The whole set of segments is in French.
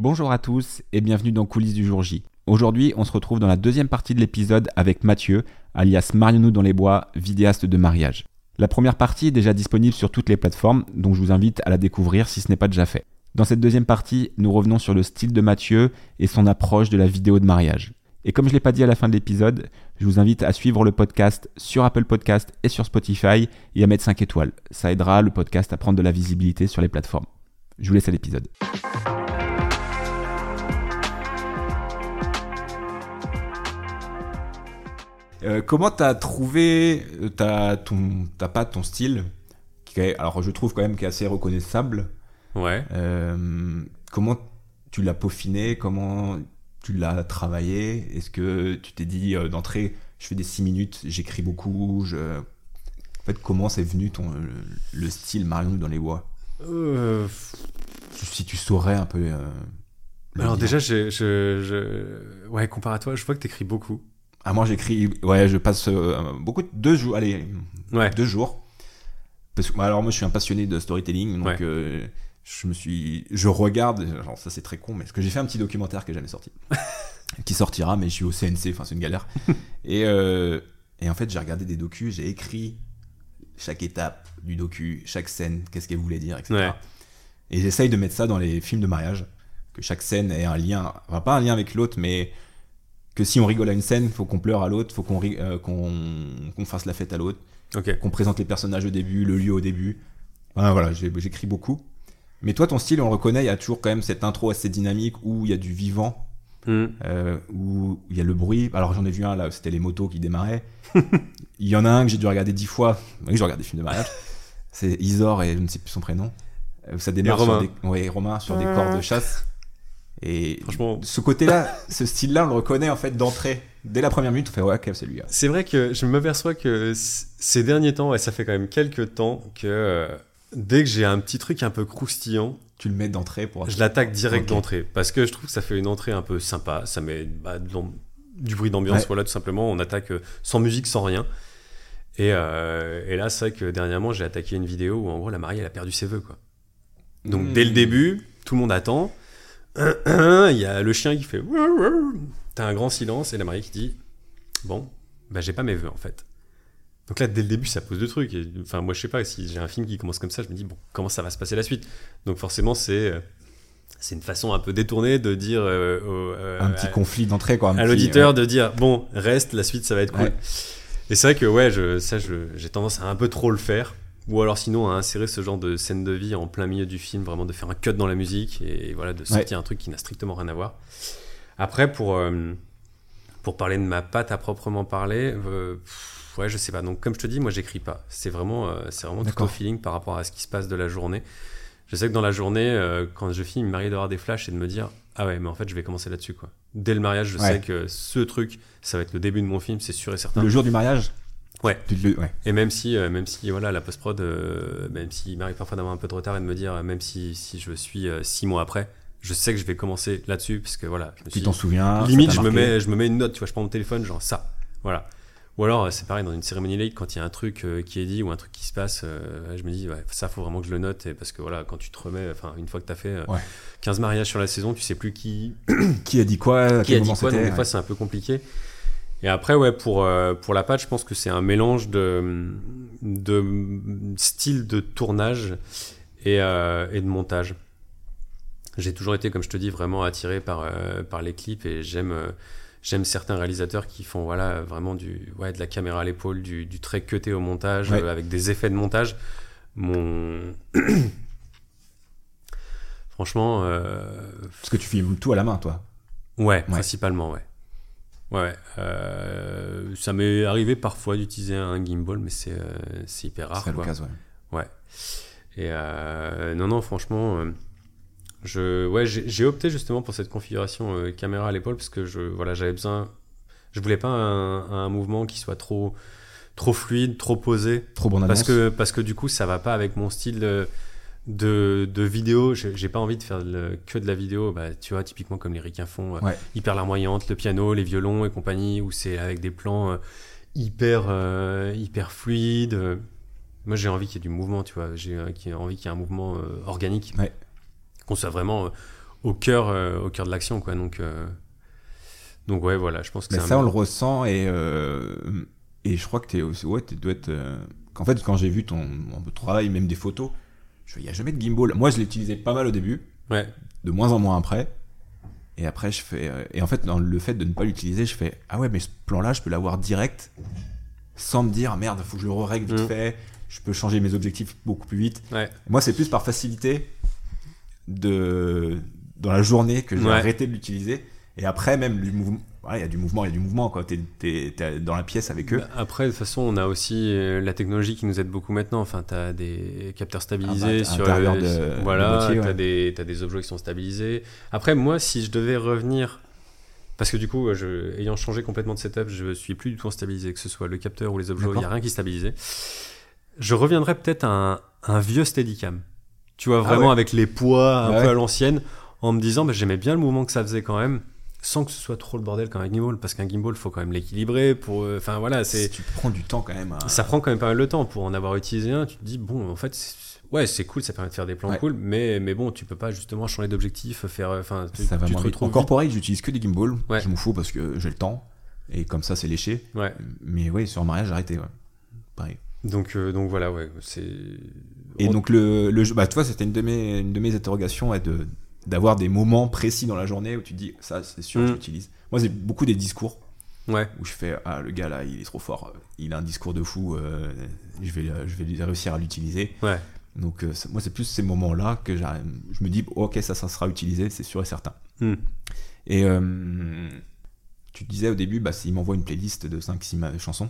Bonjour à tous et bienvenue dans Coulisses du jour J. Aujourd'hui, on se retrouve dans la deuxième partie de l'épisode avec Mathieu, alias Marions-nous dans les bois, vidéaste de mariage. La première partie est déjà disponible sur toutes les plateformes, donc je vous invite à la découvrir si ce n'est pas déjà fait. Dans cette deuxième partie, nous revenons sur le style de Mathieu et son approche de la vidéo de mariage. Et comme je ne l'ai pas dit à la fin de l'épisode, je vous invite à suivre le podcast sur Apple Podcast et sur Spotify et à mettre 5 étoiles. Ça aidera le podcast à prendre de la visibilité sur les plateformes. Je vous laisse à l'épisode. Euh, comment t'as trouvé euh, ta, ton, ta patte, ton style qui est, Alors je trouve quand même qu'il est assez reconnaissable. Ouais. Euh, comment tu l'as peaufiné? Comment tu l'as travaillé? Est-ce que tu t'es dit euh, d'entrée, je fais des 6 minutes, j'écris beaucoup je... En fait, comment c'est venu ton, le, le style Marion dans les bois Si tu saurais un peu. alors dire. déjà, je, je, je- ouais, comparé à toi, je vois que t'écris beaucoup. Ah, moi j'écris. Ouais, je passe euh, beaucoup de. Deux jours. Allez, Ouais. deux jours. Parce que, bah, alors moi je suis un passionné de storytelling, donc Ouais. euh, je me suis, je regarde, genre ça c'est très con, mais parce que j'ai fait un petit documentaire qui est jamais sorti, qui sortira, mais je suis au CNC, enfin c'est une galère. et, euh, et en fait j'ai regardé des docus, j'ai écrit chaque étape du docu, chaque scène, qu'est-ce qu'elle voulait dire, etc. Ouais. Et j'essaye de mettre ça dans les films de mariage, que chaque scène ait un lien, enfin pas un lien avec l'autre, mais que si on rigole à une scène, faut qu'on pleure à l'autre, faut qu'on euh, qu'on qu'on fasse la fête à l'autre qu'on présente les personnages au début, le lieu au début. Voilà, voilà, j'ai- j'écris beaucoup. Mais toi, ton style, on le reconnaît, il y a toujours quand même cette intro assez dynamique où il y a du vivant, Hmm. euh, où il y a le bruit. Alors j'en ai vu un là, c'était les motos qui démarraient. il y en a un que j'ai dû regarder dix fois. Oui, je regarde des films de mariage. C'est Isor et je ne sais plus son prénom. Euh, Ça démarre Et sur Romain. des, ouais, Romain sur des corps de chasse. Et Franchement, ce côté-là, ce style-là, on le reconnaît en fait d'entrée. Dès la première minute, on fait ouais, ok, c'est lui. c'est vrai que je m'aperçois que ces derniers temps, et ça fait quand même quelques temps, que euh, dès que j'ai un petit truc un peu croustillant, Tu le mets d'entrée pour. je l'attaque direct d'entrée. Parce que je trouve que ça fait une entrée un peu sympa. Ça met bah, du bruit d'ambiance, Ouais. voilà, tout simplement. On attaque euh, sans musique, sans rien. Et, euh, et là, c'est vrai que dernièrement, j'ai attaqué une vidéo où en gros, la mariée, elle a perdu ses vœux, quoi. Donc Hmm. dès le début, tout le monde attend. Il y a le chien qui fait. T'as un grand silence et la mariée qui dit Bon, bah j'ai pas mes vœux en fait. Donc là, dès le début, ça pose deux trucs. Et, enfin, moi, je sais pas, si j'ai un film qui commence comme ça, je me dis Bon, comment ça va se passer la suite? Donc forcément, c'est. euh, C'est une façon un peu détournée de dire euh, euh, un petit à- conflit d'entrée, quoi. un à l'auditeur de dire bon reste la suite ça va être cool Ouais. et c'est vrai que ouais je, ça j'ai tendance à un peu trop le faire ou alors sinon à insérer ce genre de scène de vie en plein milieu du film vraiment de faire un cut dans la musique et voilà de sortir un truc qui n'a strictement rien à voir après pour euh, pour parler de ma patte à proprement parler euh, pff, ouais je sais pas donc comme je te dis moi j'écris pas c'est vraiment euh, c'est vraiment tout au feeling par rapport à ce qui se passe de la journée je sais que dans la journée, euh, quand je filme, il m'arrive d'avoir des flashs et de me dire Ah ouais, mais en fait, je vais commencer là-dessus. quoi. Dès le mariage, je Ouais. sais que ce truc, ça va être le début de mon film, c'est sûr et certain. Le jour du mariage? Ouais. Tu le- ouais. Et même si, euh, même si voilà, la post-prod, euh, même s'il m'arrive parfois d'avoir un peu de retard et de me dire, euh, même si, si je suis euh, six mois après, je sais que je vais commencer là-dessus, parce que voilà, je me Tu t'en souviens limite, je me, mets, je me mets une note, tu vois, je prends mon téléphone, genre ça, voilà. Ou alors, c'est pareil, dans une cérémonie late, quand il y a un truc qui est dit ou un truc qui se passe, je me dis, ouais, ça, faut vraiment que je le note, et parce que voilà, quand tu te remets, enfin, une fois que tu as fait Ouais. 15 mariages sur la saison, tu sais plus qui, Qui a dit quoi à qui quel a dit quoi, donc des fois, c'est un peu compliqué. Et après, ouais, pour, euh, pour la pâte, je pense que c'est un mélange de, de style de tournage et, euh, et de montage. J'ai toujours été, comme je te dis, vraiment attiré par, euh, par les clips et j'aime j'aime certains réalisateurs qui font voilà, vraiment du, ouais, de la caméra à l'épaule, du, du très cuté au montage, Ouais. avec des effets de montage. Mon... Franchement, Parce que tu filmes tout à la main, toi. Ouais, principalement, ouais. Ouais, euh, ça m'est arrivé parfois d'utiliser un gimbal, mais c'est euh, c'est hyper rare. C'est quoi. l'occasion, ouais. Ouais. Et euh, non, non, franchement, euh, je, ouais, j'ai opté justement pour cette configuration euh, caméra à l'épaule parce que je, voilà, j'avais besoin. Je voulais pas un, un mouvement qui soit trop, trop fluide, trop posé. Trop bonne annonce. Parce que, parce que du coup, ça va pas avec mon style de, de, de vidéo. J'ai pas envie de faire le- que de la vidéo, bah, tu vois, typiquement comme les ricains font, euh, Ouais. hyper larmoyante, le piano, les violons et compagnie, où c'est avec des plans euh, hyper, euh, hyper fluides. Moi, j'ai envie qu'il y ait du mouvement, tu vois. J'ai envie qu'il y ait un mouvement euh, organique. Ouais. Qu'on soit vraiment au cœur, au cœur de l'action, quoi. Donc, donc ouais, voilà, je pense que Mais ça, un- on le ressent et, euh, et je crois que t'es aussi. Ouais, tu dois être. euh, qu'en fait, quand j'ai vu ton, ton travail, même des photos, il n'y a jamais de gimbal. Moi, je l'ai utilisé pas mal au début, Ouais, de moins en moins après. Et après, je fais. euh, et en fait, dans le fait de ne pas l'utiliser, je fais Ah ouais, mais ce plan-là, je peux l'avoir direct sans me dire Merde, faut que je le règle vite Mm. fait. Je peux changer mes objectifs beaucoup plus vite. ouais. Moi, c'est plus par facilité de dans la journée que j'ai Ouais. arrêté de l'utiliser. Et après, même du mouvement, il y a du mouvement, il y a du mouvement quand t'es t'es dans la pièce avec eux. Bah, Après, de toute façon, on a aussi euh, la technologie qui nous aide beaucoup maintenant. Enfin, tu as des capteurs stabilisés Ah bah, sur intérieur euh, de- voilà, tu ouais. as, des t'as des objets qui sont stabilisés. Après, moi, si je devais revenir, parce que du coup, je, ayant changé complètement de setup, je suis plus du tout en stabilisé, que ce soit le capteur ou les objets, il n'y a rien qui est stabilisé. Je reviendrais peut-être à un, un vieux Steadicam. Tu vois, Ah vraiment ouais. avec les poids un Ouais. peu à l'ancienne, en me disant, bah, j'aimais bien le mouvement que ça faisait quand même. Sans que ce soit trop le bordel comme un gimbal, parce qu'un gimbal, faut quand même l'équilibrer pour. euh, Enfin voilà, c'est. Tu prends du temps quand même. à- Ça prend quand même pas mal de temps pour en avoir utilisé un. Tu te dis, bon, en fait, ouais, c'est cool, ça permet de faire des plans Ouais. cool, mais, mais bon, tu peux pas justement changer d'objectif, faire. euh, Enfin, tu, ça va tu te vite. En retrouves. corporate, j'utilise que des gimbals. Ouais. Je m'en fous parce que j'ai le temps. Et comme ça, c'est léché. Ouais. Mais oui, sur mariage, j'ai arrêté. Ouais. Pareil. Donc, euh, donc voilà, ouais, c'est. Et On- donc, le, le jeu, bah, tu vois, c'était une de mes, une de mes interrogations ouais, de d'avoir des moments précis dans la journée où tu te dis, ça, c'est sûr, Mm. je l'utilise. Moi, c'est beaucoup des discours. Ouais, où je fais ah le gars là il est trop fort il a un discours de fou euh, je vais je vais réussir à l'utiliser ouais. donc euh, c'est- moi c'est plus ces moments là que je me dis ok ça ça sera utilisé c'est sûr et certain Hmm. et euh, tu disais au début bah s'il m'envoie une playlist de 5 6 chansons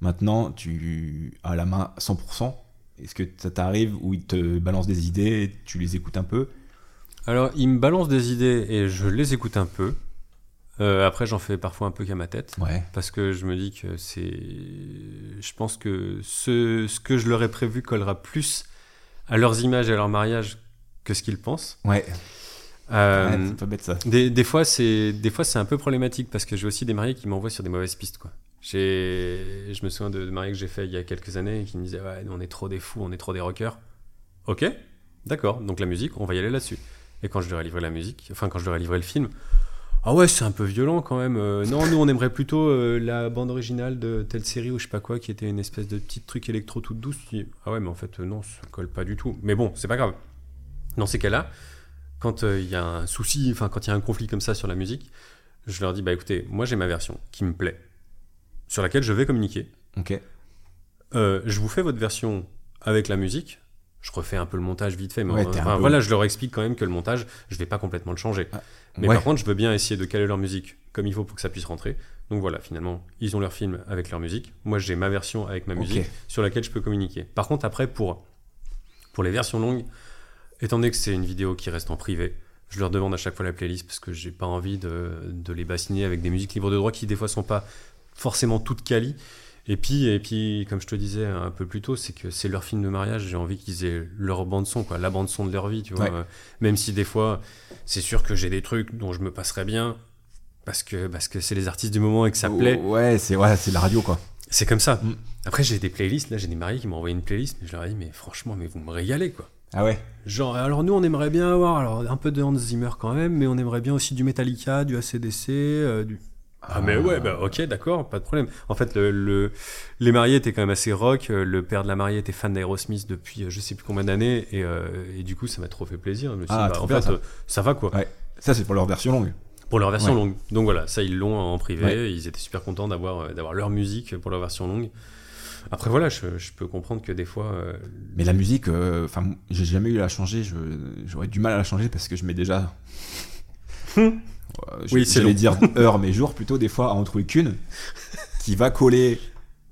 maintenant tu as la main à 100% est-ce que ça t'arrive où il te balance des idées tu les écoutes un peu Alors, il me balance des idées et je les écoute un peu. Euh, après, j'en fais parfois un peu qu'à ma tête. ouais Parce que je me dis que c'est. Je pense que ce, ce que je leur ai prévu collera plus à leurs images et à leur mariage que ce qu'ils pensent. ouais, Euh, Ouais, c'est pas bête ça des, des fois, c'est des fois c'est un peu problématique parce que j'ai aussi des mariés qui m'envoient sur des mauvaises pistes. Quoi. J'ai, je me souviens de, de mariés que j'ai fait il y a quelques années et qui me disaient ouais, on est trop des fous, on est trop des rockers. Ok, d'accord. Donc la musique, on va y aller là-dessus. Et quand je leur ai livré la musique, enfin quand je leur ai livré le film, ah ouais, c'est un peu violent quand même. Euh, non, nous on aimerait plutôt euh, la bande originale de telle série ou je sais pas quoi qui était une espèce de petit truc électro toute douce. Ah ouais, mais en fait euh, non, ça colle pas du tout. Mais bon, c'est pas grave. Dans ces cas-là, quand euh, il y a un souci, enfin quand il y a un conflit comme ça sur la musique, je leur dis bah écoutez, moi j'ai ma version qui me plaît, sur laquelle je vais communiquer. ok je vous fais votre version avec la musique. Je refais un peu le montage vite fait, mais Ouais, t'es un enfin, peu- voilà, je leur explique quand même que le montage, je vais pas complètement le changer. Ah, mais ouais. par contre, je veux bien essayer de caler leur musique comme il faut pour que ça puisse rentrer. Donc voilà, finalement, ils ont leur film avec leur musique. Moi, j'ai ma version avec ma musique sur laquelle je peux communiquer. Par contre, après, pour, pour les versions longues, étant donné que c'est une vidéo qui reste en privé, je leur demande à chaque fois la playlist parce que j'ai pas envie de, de les bassiner avec des musiques libres de droit qui des fois sont pas forcément toutes quali. Et puis, et puis, comme je te disais un peu plus tôt, c'est que c'est leur film de mariage. J'ai envie qu'ils aient leur bande son, quoi, la bande son de leur vie, tu vois. Ouais. Euh, même si des fois, c'est sûr que j'ai des trucs dont je me passerais bien parce que parce que c'est les artistes du moment et que ça plaît. ouais c'est ouais, c'est la radio quoi C'est comme ça. Mm. Après, j'ai des playlists. Là, j'ai des mariés qui m'ont envoyé une playlist, mais je leur ai dit, mais franchement, mais vous me régalez, quoi. ah ouais Genre, alors nous, on aimerait bien avoir alors, un peu de Hans Zimmer quand même, mais on aimerait bien aussi du Metallica, du ACDC, euh, du. Ah, mais ouais, bah ok, d'accord, pas de problème. En fait, le, le- les mariés étaient quand même assez rock. euh, Le père de la mariée était fan d'Aerosmith depuis euh, je sais plus combien d'années, et, euh, et du coup, ça m'a trop fait plaisir. Je me suis Ah, dit, bah, en bien, fait, ça. euh, ça va quoi. Ouais. ça c'est pour leur version longue Pour leur version Ouais. longue. Donc voilà, ça ils l'ont en privé. Ouais. Ils étaient super contents d'avoir euh, d'avoir leur musique pour leur version longue. Après voilà, je, je peux comprendre que des fois. euh, Mais la musique, euh, enfin, j'ai jamais eu à la changer. je- J'aurais du mal à la changer parce que je mets déjà. Euh, je- Oui, c'est dire heures, mais jours plutôt, des fois, à en trouver qu'une qui va coller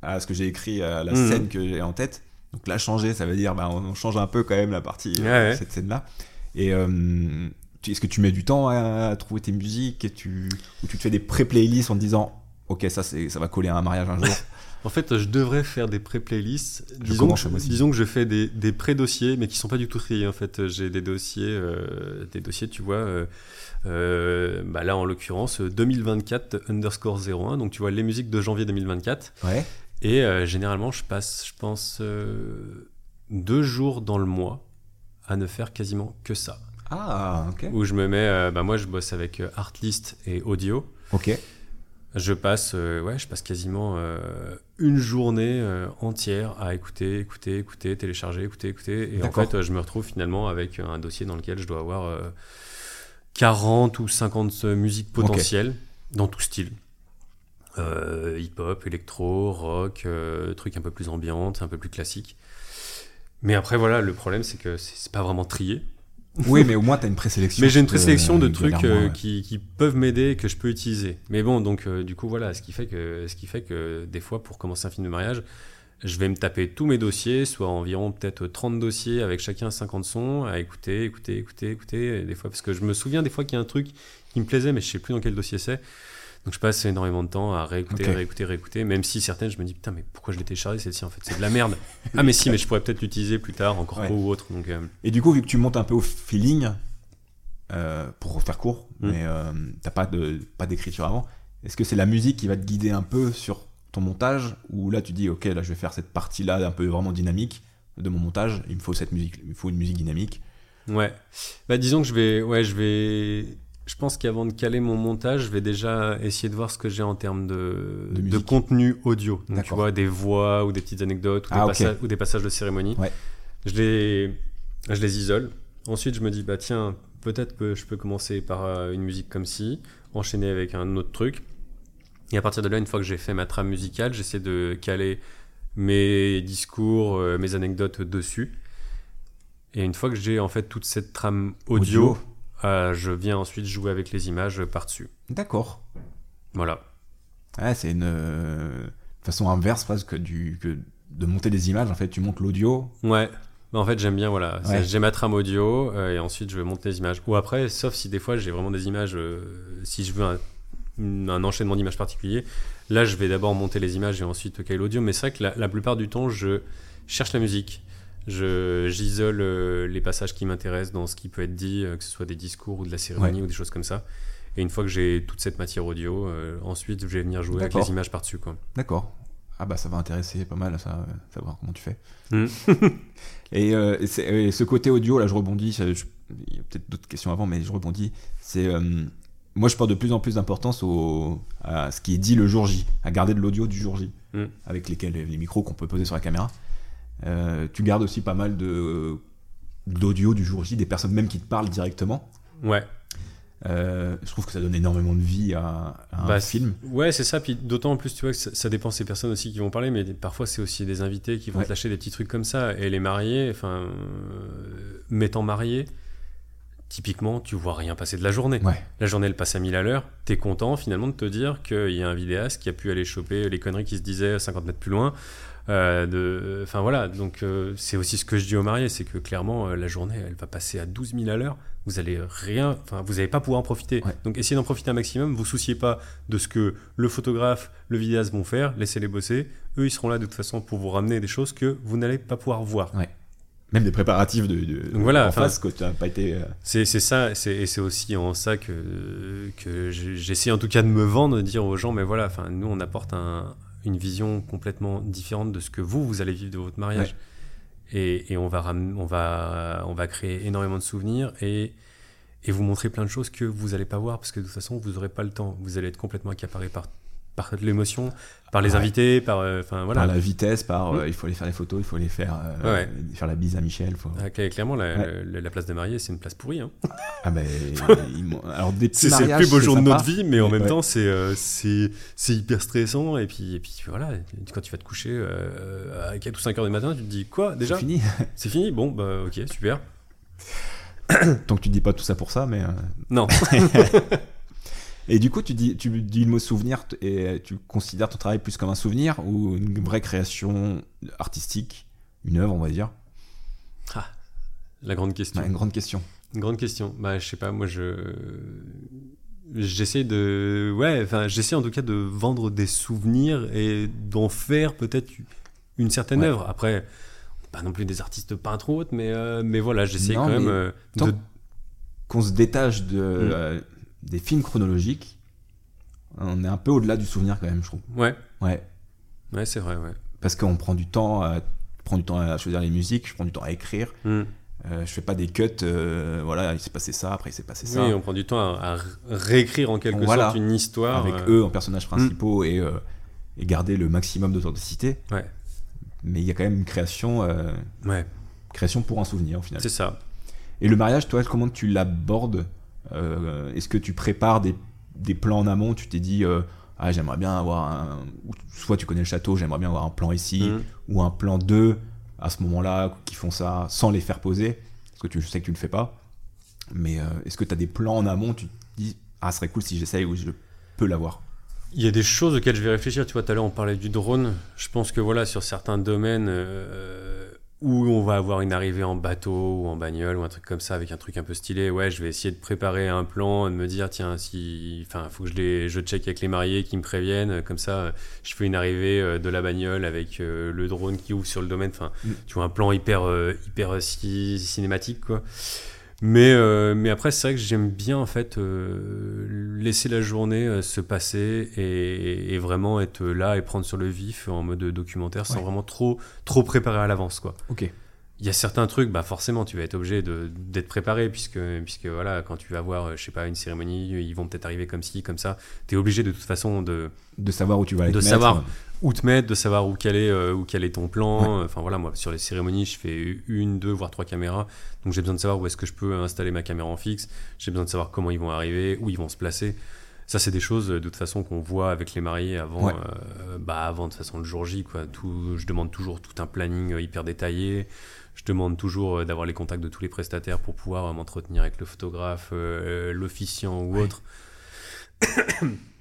à ce que j'ai écrit, à la Mhm. scène que j'ai en tête. Donc la changer, ça veut dire, bah, on on change un peu quand même la partie, euh, Ouais, cette scène-là. Et euh, est-ce que tu mets du temps à, à trouver tes musiques et tu, ou tu te fais des pré-playlists en te disant, ok, ça, c'est- ça va coller à un mariage un jour? En fait, je devrais faire des pré-playlists. Disons, disons que je fais des, des pré-dossiers, mais qui sont pas du tout triés. En fait, j'ai des dossiers, euh, des dossiers, tu vois. euh, euh, bah là, en l'occurrence, 2024 underscore 01. Donc, tu vois les musiques de janvier 2024. Ouais. Et euh, généralement, je passe, je pense, euh, deux jours dans le mois à ne faire quasiment que ça. Ah, ok. où je me mets. euh, bah, moi, je bosse avec euh, Artlist et Audio. Ok. Je passe, euh, ouais, je passe quasiment euh, une journée euh, entière à écouter, écouter, écouter, télécharger, écouter, écouter. Et en fait, euh, je me retrouve finalement avec un dossier dans lequel je dois avoir euh, 40 ou 50 musiques potentielles dans tout style. Euh, hip-hop, électro, rock, euh, trucs un peu plus ambiantes, un peu plus classiques. Mais après, voilà, le problème, c'est que c'est pas vraiment trié. Oui, mais au moins, t'as une présélection. Mais j'ai une présélection de galère trucs euh, ouais. qui, qui peuvent m'aider que je peux utiliser. Mais bon, donc euh, du coup voilà, ce qui fait que ce qui fait que des fois pour commencer un film de mariage, je vais me taper tous mes dossiers, soit environ peut-être 30 dossiers avec chacun 50 sons à écouter, écouter, écouter, écouter des fois parce que je me souviens des fois qu'il y a un truc qui me plaisait mais je sais plus dans quel dossier c'est. Donc je passe énormément de temps à réécouter, réécouter, réécouter, même si certaines je me dis putain mais pourquoi je l'ai téléchargé celle-ci en fait? C'est de la merde. ah mais si mais je pourrais peut-être l'utiliser plus tard en corpo Ouais. ou autre. Donc euh, Et du coup, vu que tu montes un peu au feeling, euh, pour faire court, Mm. mais euh, t'as pas de pas d'écriture avant, est-ce que c'est la musique qui va te guider un peu sur ton montage ou là tu dis ok là je vais faire cette partie là un peu vraiment dynamique de mon montage, il me faut cette musique, il me faut une musique dynamique. Ouais. Bah disons que je vais ouais, je vais je pense qu'avant de caler mon montage, je vais déjà essayer de voir ce que j'ai en termes de, De contenu audio. Donc tu vois des voix ou des petites anecdotes ou, Ah, des, ok. passages, ou des passages de cérémonie. Ouais. Je les je les isole. Ensuite, je me dis bah tiens, peut-être que je peux commencer par euh, une musique comme ci, enchaîner avec un autre truc. Et à partir de là, une fois que j'ai fait ma trame musicale, j'essaie de caler mes discours, euh, mes anecdotes dessus. Et une fois que j'ai en fait toute cette trame audio, Audio. euh, je viens ensuite jouer avec les images par-dessus. D'accord. Voilà. Ouais, c'est une euh, façon inverse presque du que de monter des images. En fait, tu montes l'audio. Ouais. Bah, en fait, j'aime bien, voilà. Ouais. J'ai ma trame audio euh, et ensuite je monte les images. Ou après, sauf si des fois j'ai vraiment des images, si je veux un, un enchaînement d'images particulier, là je vais d'abord monter les images et ensuite caler l'audio. Mais c'est vrai que la, la plupart du temps, je cherche la musique. Je J'isole euh, les passages qui m'intéressent dans ce qui peut être dit, euh, que ce soit des discours ou de la cérémonie ou des choses comme ça. Et une fois que j'ai toute cette matière audio, euh, ensuite je vais venir jouer avec les images par-dessus. quoi. D'accord. Ah bah ça va intéresser pas mal ça, savoir comment tu fais. Mm. et, ce côté audio, là je rebondis, je- il y a peut-être d'autres questions avant, mais je rebondis. C'est moi je porte de plus en plus d'importance à ce qui est dit le jour J, à garder de l'audio du jour J, Mm. avec lesquels les micros qu'on peut poser sur la caméra. Euh, tu gardes aussi pas mal de d'audio du jour J, des personnes même qui te parlent directement. Ouais. Euh, je trouve que ça donne énormément de vie à, à un Bah, film. Ouais, c'est ça. Puis d'autant plus, tu vois, que ça, ça dépend ces personnes aussi qui vont parler, mais parfois c'est aussi des invités qui vont Ouais. te lâcher des petits trucs comme ça. Et les mariés, enfin, euh, m'étant marié, typiquement, tu vois rien passer de la journée. Ouais. La journée, elle passe à 1000 à l'heure. T'es content finalement de te dire qu'il y a un vidéaste qui a pu aller choper les conneries qui se disaient 50 mètres plus loin. Euh, de... Enfin voilà, donc euh, c'est aussi ce que je dis aux mariés, c'est que clairement, euh, la journée, elle va passer à 12 000 à l'heure. Vous allez rien, enfin, vous n'allez pas pouvoir en profiter. Ouais. Donc essayez d'en profiter un maximum. Vous souciez pas de ce que le photographe, le vidéaste vont faire. Laissez-les bosser. Eux, ils seront là de toute façon pour vous ramener des choses que vous n'allez pas pouvoir voir. Même des préparatifs de, de Donc voilà, en face que tu n'as pas été. euh, C'est ça, et c'est aussi en ça que, que j'essaie en tout cas de me vendre, de dire aux gens, mais voilà, enfin, nous on apporte un- une vision complètement différente de ce que vous, vous allez vivre de votre mariage. Et, et on, va on, va, on va créer énormément de souvenirs et, et vous montrer plein de choses que vous n'allez pas voir parce que de toute façon, vous n'aurez pas le temps. Vous allez être complètement accaparé par, par l'émotion, par les Ouais. invités, par. euh, voilà. Par la vitesse, par Mm. euh, il faut aller faire les photos, il faut aller faire, euh, Ouais. faire la bise à Michel. Faut... Ah, cl- Clairement, la, Ouais. la- la place de mariée, c'est une place pourrie. hein. Ah ben, alors des petits C'est le plus beau jour de notre vie, mais en même temps, c'est euh, c'est c'est hyper stressant. Et puis, et puis voilà, quand tu vas te coucher à 4 ou 5 heures du matin, tu te dis quoi déjà C'est fini. C'est fini Bon, bah ok, super. Tant que tu dis pas tout ça pour ça, mais. Non. Et du coup, tu dis, tu dis le mot souvenir et tu considères ton travail plus comme un souvenir ou une vraie création artistique, une œuvre, on va dire. La grande question. Ouais, une grande question. Une grande question. Bah, je sais pas, moi, je. J'essaie de. Ouais, enfin, j'essaie en tout cas de vendre des souvenirs et d'en faire peut-être une certaine Ouais. œuvre. Après, pas non plus des artistes peintres ou autres, mais, euh, mais voilà, j'essaie quand même euh, de. Qu'on se détache de, Mm. euh, des films chronologiques, on est un peu au-delà du souvenir quand même, je trouve. Ouais, Ouais. ouais, c'est vrai, ouais. Parce qu'on prend du temps à, prends du temps à choisir les musiques, je prends du temps à écrire. Hmm. Euh, je fais pas des cuts, euh, voilà, il s'est passé ça, après il s'est passé ça. Oui, on prend du temps à, à réécrire en quelque Voilà. sorte une histoire. avec euh, eux en personnages principaux et, euh, et garder le maximum d'authenticité. Ouais. Mais il y a quand même une création, Ouais, création pour un souvenir au final. c'est ça. Et le mariage, toi, comment tu l'abordes? Est-ce que tu prépares des, des plans en amont? Tu t'es dit, euh, ah, j'aimerais bien avoir un. Soit tu connais le château, j'aimerais bien avoir un plan ici, Mhm. ou un plan 2 à ce moment-là, qui font ça sans les faire poser. Parce que tu, je sais que tu le fais pas. Mais euh, est-ce que tu as des plans en amont? Tu te dis, ah, ce serait cool si j'essaye ou je peux l'avoir Il y a des choses auxquelles je vais réfléchir. Tu vois, tout à l'heure, on parlait du drone. Je pense que voilà, sur certains domaines euh, où on va avoir une arrivée en bateau ou en bagnole ou un truc comme ça avec un truc un peu stylé, ouais, je vais essayer de préparer un plan, de me dire, tiens, si, enfin, faut que je les, je check avec les mariés qui me préviennent. Comme ça, je fais une arrivée euh, de la bagnole avec euh, le drone qui ouvre sur le domaine. Enfin, Mm. tu vois, un plan hyper, euh, hyper euh, ci- cinématique, quoi. Mais, euh, mais après, c'est vrai que j'aime bien en fait euh, laisser la journée euh, se passer et, et vraiment être là et prendre sur le vif en mode documentaire sans Ouais. vraiment trop, trop préparer à l'avance. quoi. Ok. Il y a certains trucs, bah forcément, tu vas être obligé d'être préparé puisque, puisque voilà, quand tu vas voir, je sais pas, une cérémonie, ils vont peut-être arriver comme ci, comme ça. Tu es obligé de toute façon de, De savoir où tu vas aller De mettre. savoir. Où te mettre, de savoir où caler, euh, où caler ton plan. Enfin voilà, moi sur les cérémonies, je fais une, deux, voire trois caméras. Donc j'ai besoin de savoir où est-ce que je peux installer ma caméra en fixe. J'ai besoin de savoir comment ils vont arriver, où ils vont se placer. Ça, c'est des choses euh, de toute façon qu'on voit avec les mariés avant, Ouais. euh, bah, avant de toute façon le jour J. Quoi. Tout, je demande toujours tout un planning euh, hyper détaillé. Je demande toujours euh, d'avoir les contacts de tous les prestataires pour pouvoir euh, m'entretenir avec le photographe, euh, l'officiant ou Ouais. autre.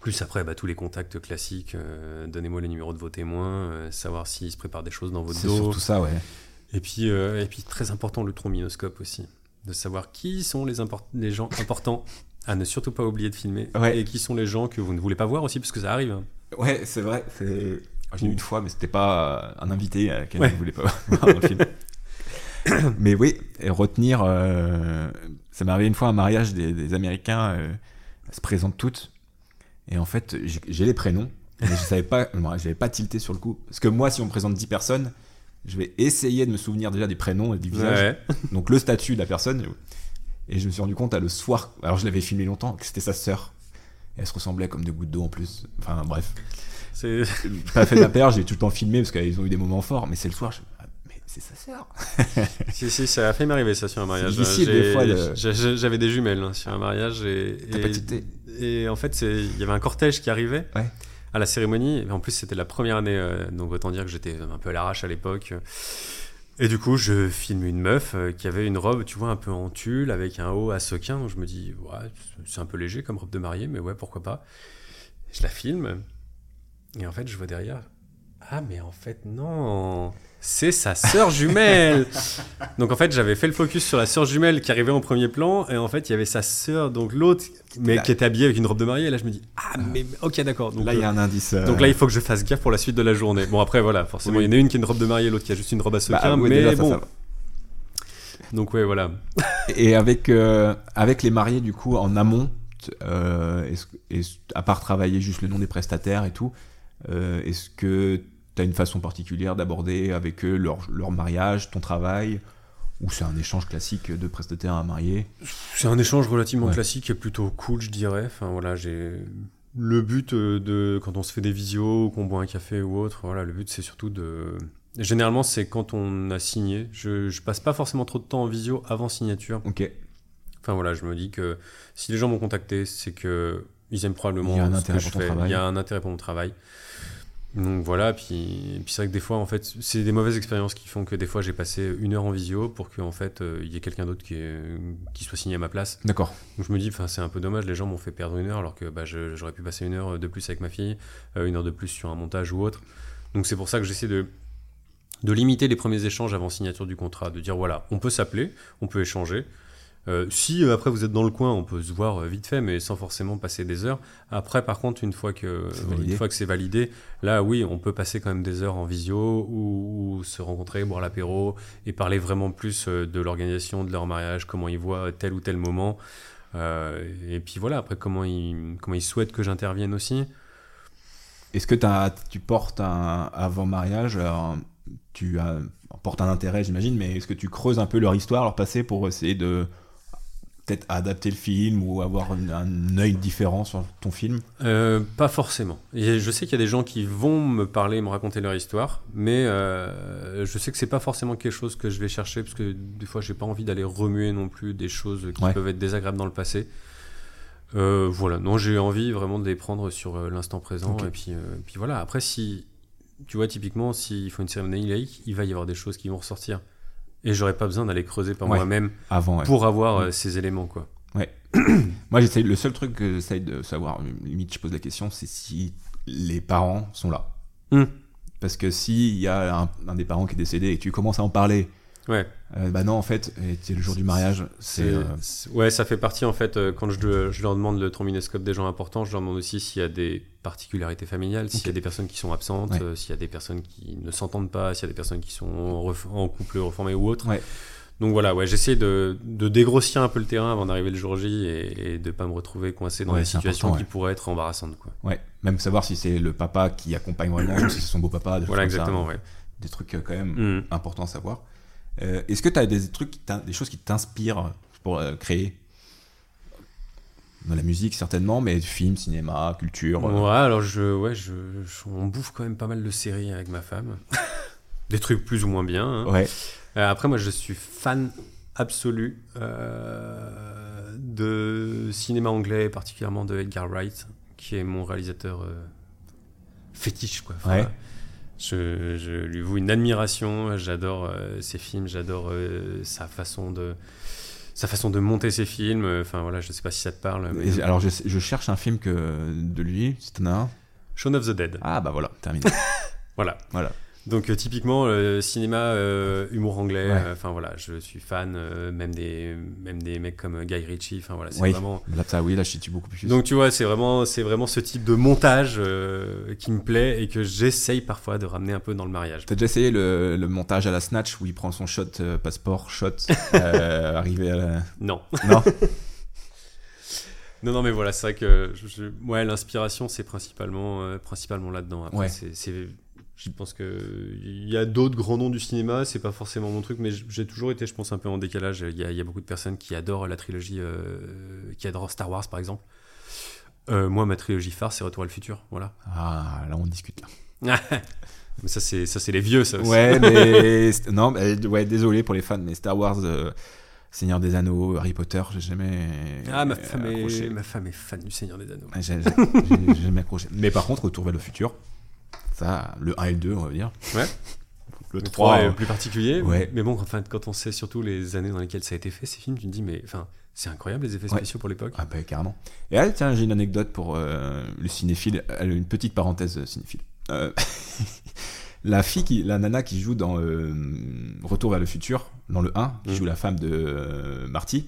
Plus après, bah, tous les contacts classiques, euh, donnez-moi les numéros de vos témoins, euh, savoir s'ils se préparent des choses dans votre C'est dos. surtout ça, ouais. Et puis, euh, et puis, très important, le trombinoscope aussi. De savoir qui sont les, import- les gens importants à ne surtout pas oublier de filmer. Ouais. Et qui sont les gens que vous ne voulez pas voir aussi, parce que ça arrive. hein. Ouais, c'est vrai. C'est... Je l'ai eu une fois, mais c'était pas un invité à Ouais. je voulais pas voir dans le film. mais oui, et retenir. ça m'est arrivé une fois à un mariage des, des Américains. elles se présentent toutes. Et en fait, j'ai, les prénoms. Mais je savais pas. moi, j'avais pas tilté sur le coup. Parce que moi, si on me présente 10 personnes, je vais essayer de me souvenir déjà des prénoms et du visage. Ouais. Donc le statut de la personne. Et je me suis rendu compte à le soir. Alors je l'avais filmé longtemps, que c'était sa sœur. Et elle se ressemblait comme des gouttes d'eau en plus. Enfin bref pas fait la paire, j'ai tout le temps filmé parce qu'ils ont eu des moments forts, mais c'est le soir, je c'est sa sœur. si, si, ça a fait m'arriver ça sur un mariage. de- J'avais des jumelles hein, sur un mariage et, et- et en fait, c'est- il y avait un cortège qui arrivait Ouais. à la cérémonie. Et en plus, c'était la première année, euh, donc autant dire que j'étais un peu à l'arrache à l'époque. Et du coup, je filme une meuf euh, qui avait une robe, tu vois, un peu en tulle avec un haut à sequin. Donc je me dis, ouais, c'est un peu léger comme robe de mariée, mais ouais, pourquoi pas. Je la filme. Et en fait, je vois derrière, ah, mais en fait, non, c'est sa sœur jumelle. donc en fait, j'avais fait le focus sur la sœur jumelle qui arrivait en premier plan. Et en fait, il y avait sa sœur, donc l'autre, mais Là- qui était habillée avec une robe de mariée. Et là, je me dis, ah, mais ok, d'accord. Donc, Là, il y euh, a un indice. euh, donc là, il faut que je fasse gaffe pour la suite de la journée. Bon, après, voilà, forcément, Oui. il y en a une qui a une robe de mariée, l'autre qui a juste une robe à bah, sequin. ouais, mais déjà, bon, ça donc ouais, voilà. Et avec, euh, avec les mariés, du coup, en amont, euh, à part travailler juste le nom des prestataires et tout, euh, est-ce que tu as une façon particulière d'aborder avec eux leur, leur mariage, ton travail ou c'est un échange classique de prestataires à mariés C'est un échange relativement Ouais. classique et plutôt cool, je dirais. Enfin, voilà, j'ai. Le but euh, de quand on se fait des visios, ou qu'on boit un café ou autre, voilà, le but c'est surtout de. Généralement, c'est quand on a signé. Je, je passe pas forcément trop de temps en visio avant signature. Ok. Enfin voilà, je me dis que si les gens m'ont contacté, c'est que ils aiment probablement Il y a un ce que intérêt je pour fais. travail. Il y a un intérêt pour mon travail. Donc voilà, puis, puis c'est vrai que des fois, en fait, c'est des mauvaises expériences qui font que des fois j'ai passé une heure en visio pour qu'en fait euh, il y ait quelqu'un d'autre qui, est- qui soit signé à ma place. D'accord. Donc je me dis, c'est un peu dommage, les gens m'ont fait perdre une heure alors que bah, je- j'aurais pu passer une heure de plus avec ma fille, euh, une heure de plus sur un montage ou autre. Donc c'est pour ça que j'essaie de, de limiter les premiers échanges avant signature du contrat, de dire voilà, on peut s'appeler, on peut échanger. Euh, si euh, après vous êtes dans le coin, on peut se voir euh, vite fait, mais sans forcément passer des heures. Après, par contre, une fois que C'est validé. une fois que c'est validé, là oui, on peut passer quand même des heures en visio ou, ou se rencontrer, boire l'apéro et parler vraiment plus de l'organisation de leur mariage, comment ils voient tel ou tel moment. Et puis voilà, après comment ils, comment ils souhaitent que j'intervienne aussi. Est-ce que tu portes un avant-mariage, un- tu as portent un intérêt, j'imagine, mais est-ce que tu creuses un peu leur histoire, leur passé, pour essayer de peut-être adapter le film ou avoir un, un œil différent sur ton film Euh, Pas forcément. Et je sais qu'il y a des gens qui vont me parler, me raconter leur histoire, mais euh, je sais que c'est pas forcément quelque chose que je vais chercher, parce que des fois, j'ai pas envie d'aller remuer non plus des choses qui Ouais. peuvent être désagréables dans le passé. Euh, voilà, non, j'ai envie vraiment de les prendre sur l'instant présent. Et puis, puis voilà, après, si tu vois, typiquement, s'il faut une cérémonie laïque, il va y avoir des choses qui vont ressortir. Et j'aurais pas besoin d'aller creuser par Ouais. moi-même avant ouais. pour avoir Mm. euh, ces éléments, quoi. Moi, j'essaye. Le seul truc que j'essaye de savoir, limite, je pose la question, c'est si les parents sont là. Hmm. Parce que s'il y a un, un des parents qui est décédé et que tu commences à en parler, Ouais. euh, bah non, en fait, c'est le jour du mariage, c'est. Euh, Ouais, ça fait partie en fait. euh, quand je, leur demande le trombinoscope des gens importants, je leur demande aussi s'il y a des particularités familiales, s'il y a des personnes qui sont absentes, Ouais. s'il y a des personnes qui ne s'entendent pas, s'il y a des personnes qui sont en, couple reformé ou autre. Ouais. Donc voilà, ouais, j'essaie de, de dégrossir un peu le terrain avant d'arriver le jour J et, et de pas me retrouver coincé dans Ouais, des situations qui ouais. pourraient être embarrassantes. Quoi. ouais, même savoir si c'est le papa qui accompagne vraiment ou si c'est son beau-papa. Voilà, ça. exactement. Ouais. Des trucs quand même Mm. importants à savoir. Euh, Est-ce que tu as des trucs, qui des choses qui t'inspirent pour euh, créer? Dans la musique, certainement, mais film, cinéma, culture. euh, Ouais, alors je, ouais, je, je- on bouffe quand même pas mal de séries avec ma femme. des trucs plus ou moins bien. hein. ouais. Après, moi, je suis fan absolu de cinéma anglais, particulièrement de Edgar Wright, qui est mon réalisateur fétiche. Quoi. Enfin, Ouais. Je, je lui voue une admiration. J'adore euh, ses films, j'adore euh, sa façon de sa façon de monter ses films. Enfin voilà, je sais pas si ça te parle. mais- Et alors, je, je cherche un film que de lui, as un. Shaun of the Dead. Ah, bah voilà, terminé. Voilà. voilà. Donc euh, typiquement euh, cinéma euh, humour anglais, Ouais. enfin voilà, je suis fan même des même des mecs comme Guy Ritchie, enfin voilà, c'est Oui. vraiment Là, ça, oui, là, je situe beaucoup plus. Donc tu vois, c'est vraiment c'est vraiment ce type de montage qui me plaît et que j'essaye parfois de ramener un peu dans le mariage. T'as déjà essayé le, le montage à la Snatch où il prend son shot, passeport, shot, arrivé à la. Non. Non Non non mais voilà, c'est vrai que je, je- ouais, l'inspiration c'est principalement euh, principalement là-dedans. Après Ouais. c'est- je pense que il y a d'autres grands noms du cinéma, c'est pas forcément mon truc, mais j'ai toujours été, je pense, un peu en décalage. Il y a, il y a beaucoup de personnes qui adorent la trilogie, euh, qui adorent Star Wars, par exemple. Euh, moi, ma trilogie phare, c'est Retour à le futur, voilà. Ah, là, on discute. Là. mais ça, c'est ça, c'est les vieux, ça aussi. Ouais, mais. non, mais, ouais, désolé pour les fans, mais Star Wars, euh, Seigneur des Anneaux, Harry Potter, j'ai jamais. Ah, ma femme, est, ma femme est fan du Seigneur des Anneaux. J'ai- j'ai jamais accroché. Mais par contre, Retour vers le futur, ça, le 1 et le 2, on va dire. Ouais. Le Le 3, 3 est euh, plus particulier. ouais. Mais bon, enfin, quand on sait surtout les années dans lesquelles ça a été fait, ces films, tu te dis, mais enfin, c'est incroyable les effets Ouais. spéciaux pour l'époque. Ah bah carrément. Et ah, tiens, j'ai une anecdote pour euh, le cinéphile, a une petite parenthèse euh, cinéphile. Euh, la fille, qui, la nana qui joue dans euh, Retour vers le futur, dans le 1, qui Mm. joue la femme de euh, Marty,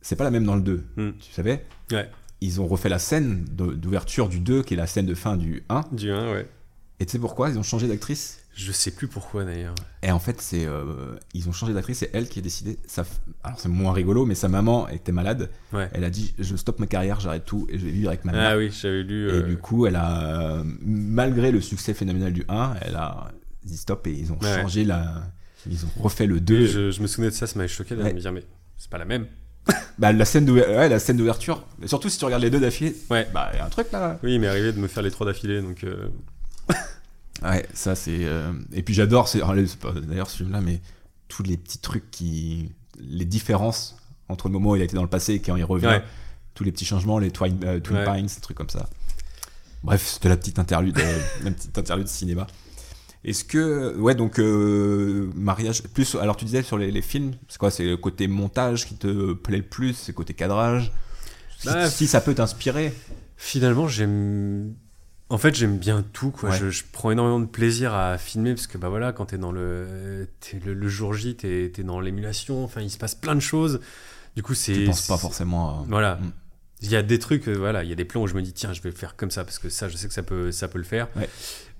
c'est pas la même dans le 2. Mm. Tu savais? Ouais. Ils ont refait la scène d'ouverture du 2, qui est la scène de fin du 1. Du 1, ouais. Et tu sais pourquoi? Ils ont changé d'actrice? Je sais plus pourquoi d'ailleurs. Et en fait, c'est euh, ils ont changé d'actrice, c'est elle qui a décidé. Alors c'est moins rigolo, mais sa maman était malade. Ouais. Elle a dit Je stoppe ma carrière, j'arrête tout et je vais vivre avec ma mère. Ah oui, j'avais lu. Et euh, du coup, elle a, malgré le succès phénoménal du 1, elle a dit stop et ils ont Ouais. changé la. Ils ont refait le oui, 2. je, je me souvenais de ça, ça m'avait choqué de Ouais. me dire, mais c'est pas la même. Bah, la scène d'ouverture, ouais, la scène d'ouverture, surtout si tu regardes les deux d'affilée, Ouais. bah, il y a un truc là. Oui, il m'est arrivé de me faire les trois d'affilée, donc. euh, Ouais, ça c'est. euh, Et puis j'adore, c'est alors, c'est pas d'ailleurs ce film-là, mais tous les petits trucs qui. Les différences entre le moment où il a été dans le passé et quand il revient. Ouais. Tous les petits changements, les Twin, euh, Twin Ouais. Pines, des trucs comme ça. Bref, c'était la petite interlude, euh, la petite interlude cinéma. Est-ce que. Ouais, donc. euh, mariage. Plus. Alors tu disais sur les, les films, c'est quoi C'est le côté montage qui te plaît le plus C'est le côté cadrage? Si, Bah, si ça peut t'inspirer. Finalement, j'aime. En fait, j'aime bien tout, quoi. Ouais. Je, je prends énormément de plaisir à filmer parce que, bah voilà, quand t'es dans le, t'es le, le jour J, t'es es dans l'émulation. Enfin, il se passe plein de choses. Du coup, c'est. Tu penses pas forcément à. Voilà. Mm. Il y a des trucs, euh, voilà, il y a des plans où je me dis tiens, je vais le faire comme ça parce que ça, je sais que ça peut, ça peut le faire. Ouais.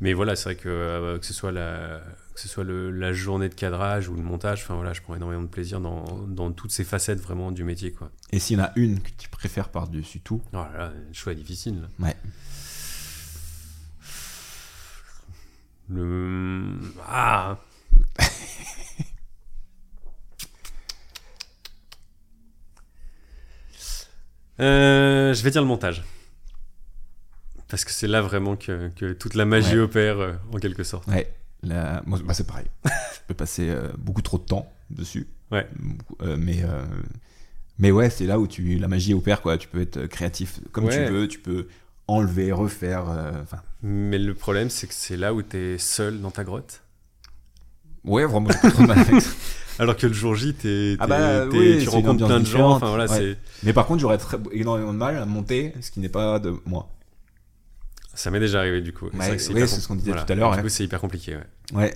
Mais voilà, c'est vrai que euh, que ce soit la, que ce soit le- la journée de cadrage ou le montage, enfin voilà, je prends énormément de plaisir dans, dans toutes ces facettes vraiment du métier, quoi. Et s'il y en a une que tu préfères par-dessus tout? Oh là là, le choix est difficile. là. Ouais. Le ah, Euh, je vais dire le montage. Parce que c'est là vraiment que, que toute la magie Ouais. opère, euh, en quelque sorte. Ouais, la- moi, bah, c'est pareil. je peux passer euh, beaucoup trop de temps dessus. Ouais. Mais, mais ouais, c'est là où tu, la magie opère, quoi. Tu peux être créatif comme Ouais. tu veux, tu peux enlever, refaire. Mais le problème, c'est que c'est là où tu es seul dans ta grotte. ouais, vraiment, j'ai pas trop mal avec. Alors que le jour J, t'es- Ah bah oui, tu rencontres plein de gens. différente. Enfin, voilà, Ouais. c'est- Mais par contre, j'aurais énormément de mal à monter, ce qui n'est pas de moi. Ça m'est déjà arrivé du coup. Ouais, c'est ce qu'on disait voilà. tout à l'heure, Du ouais. coup, c'est hyper compliqué. ouais. Ouais,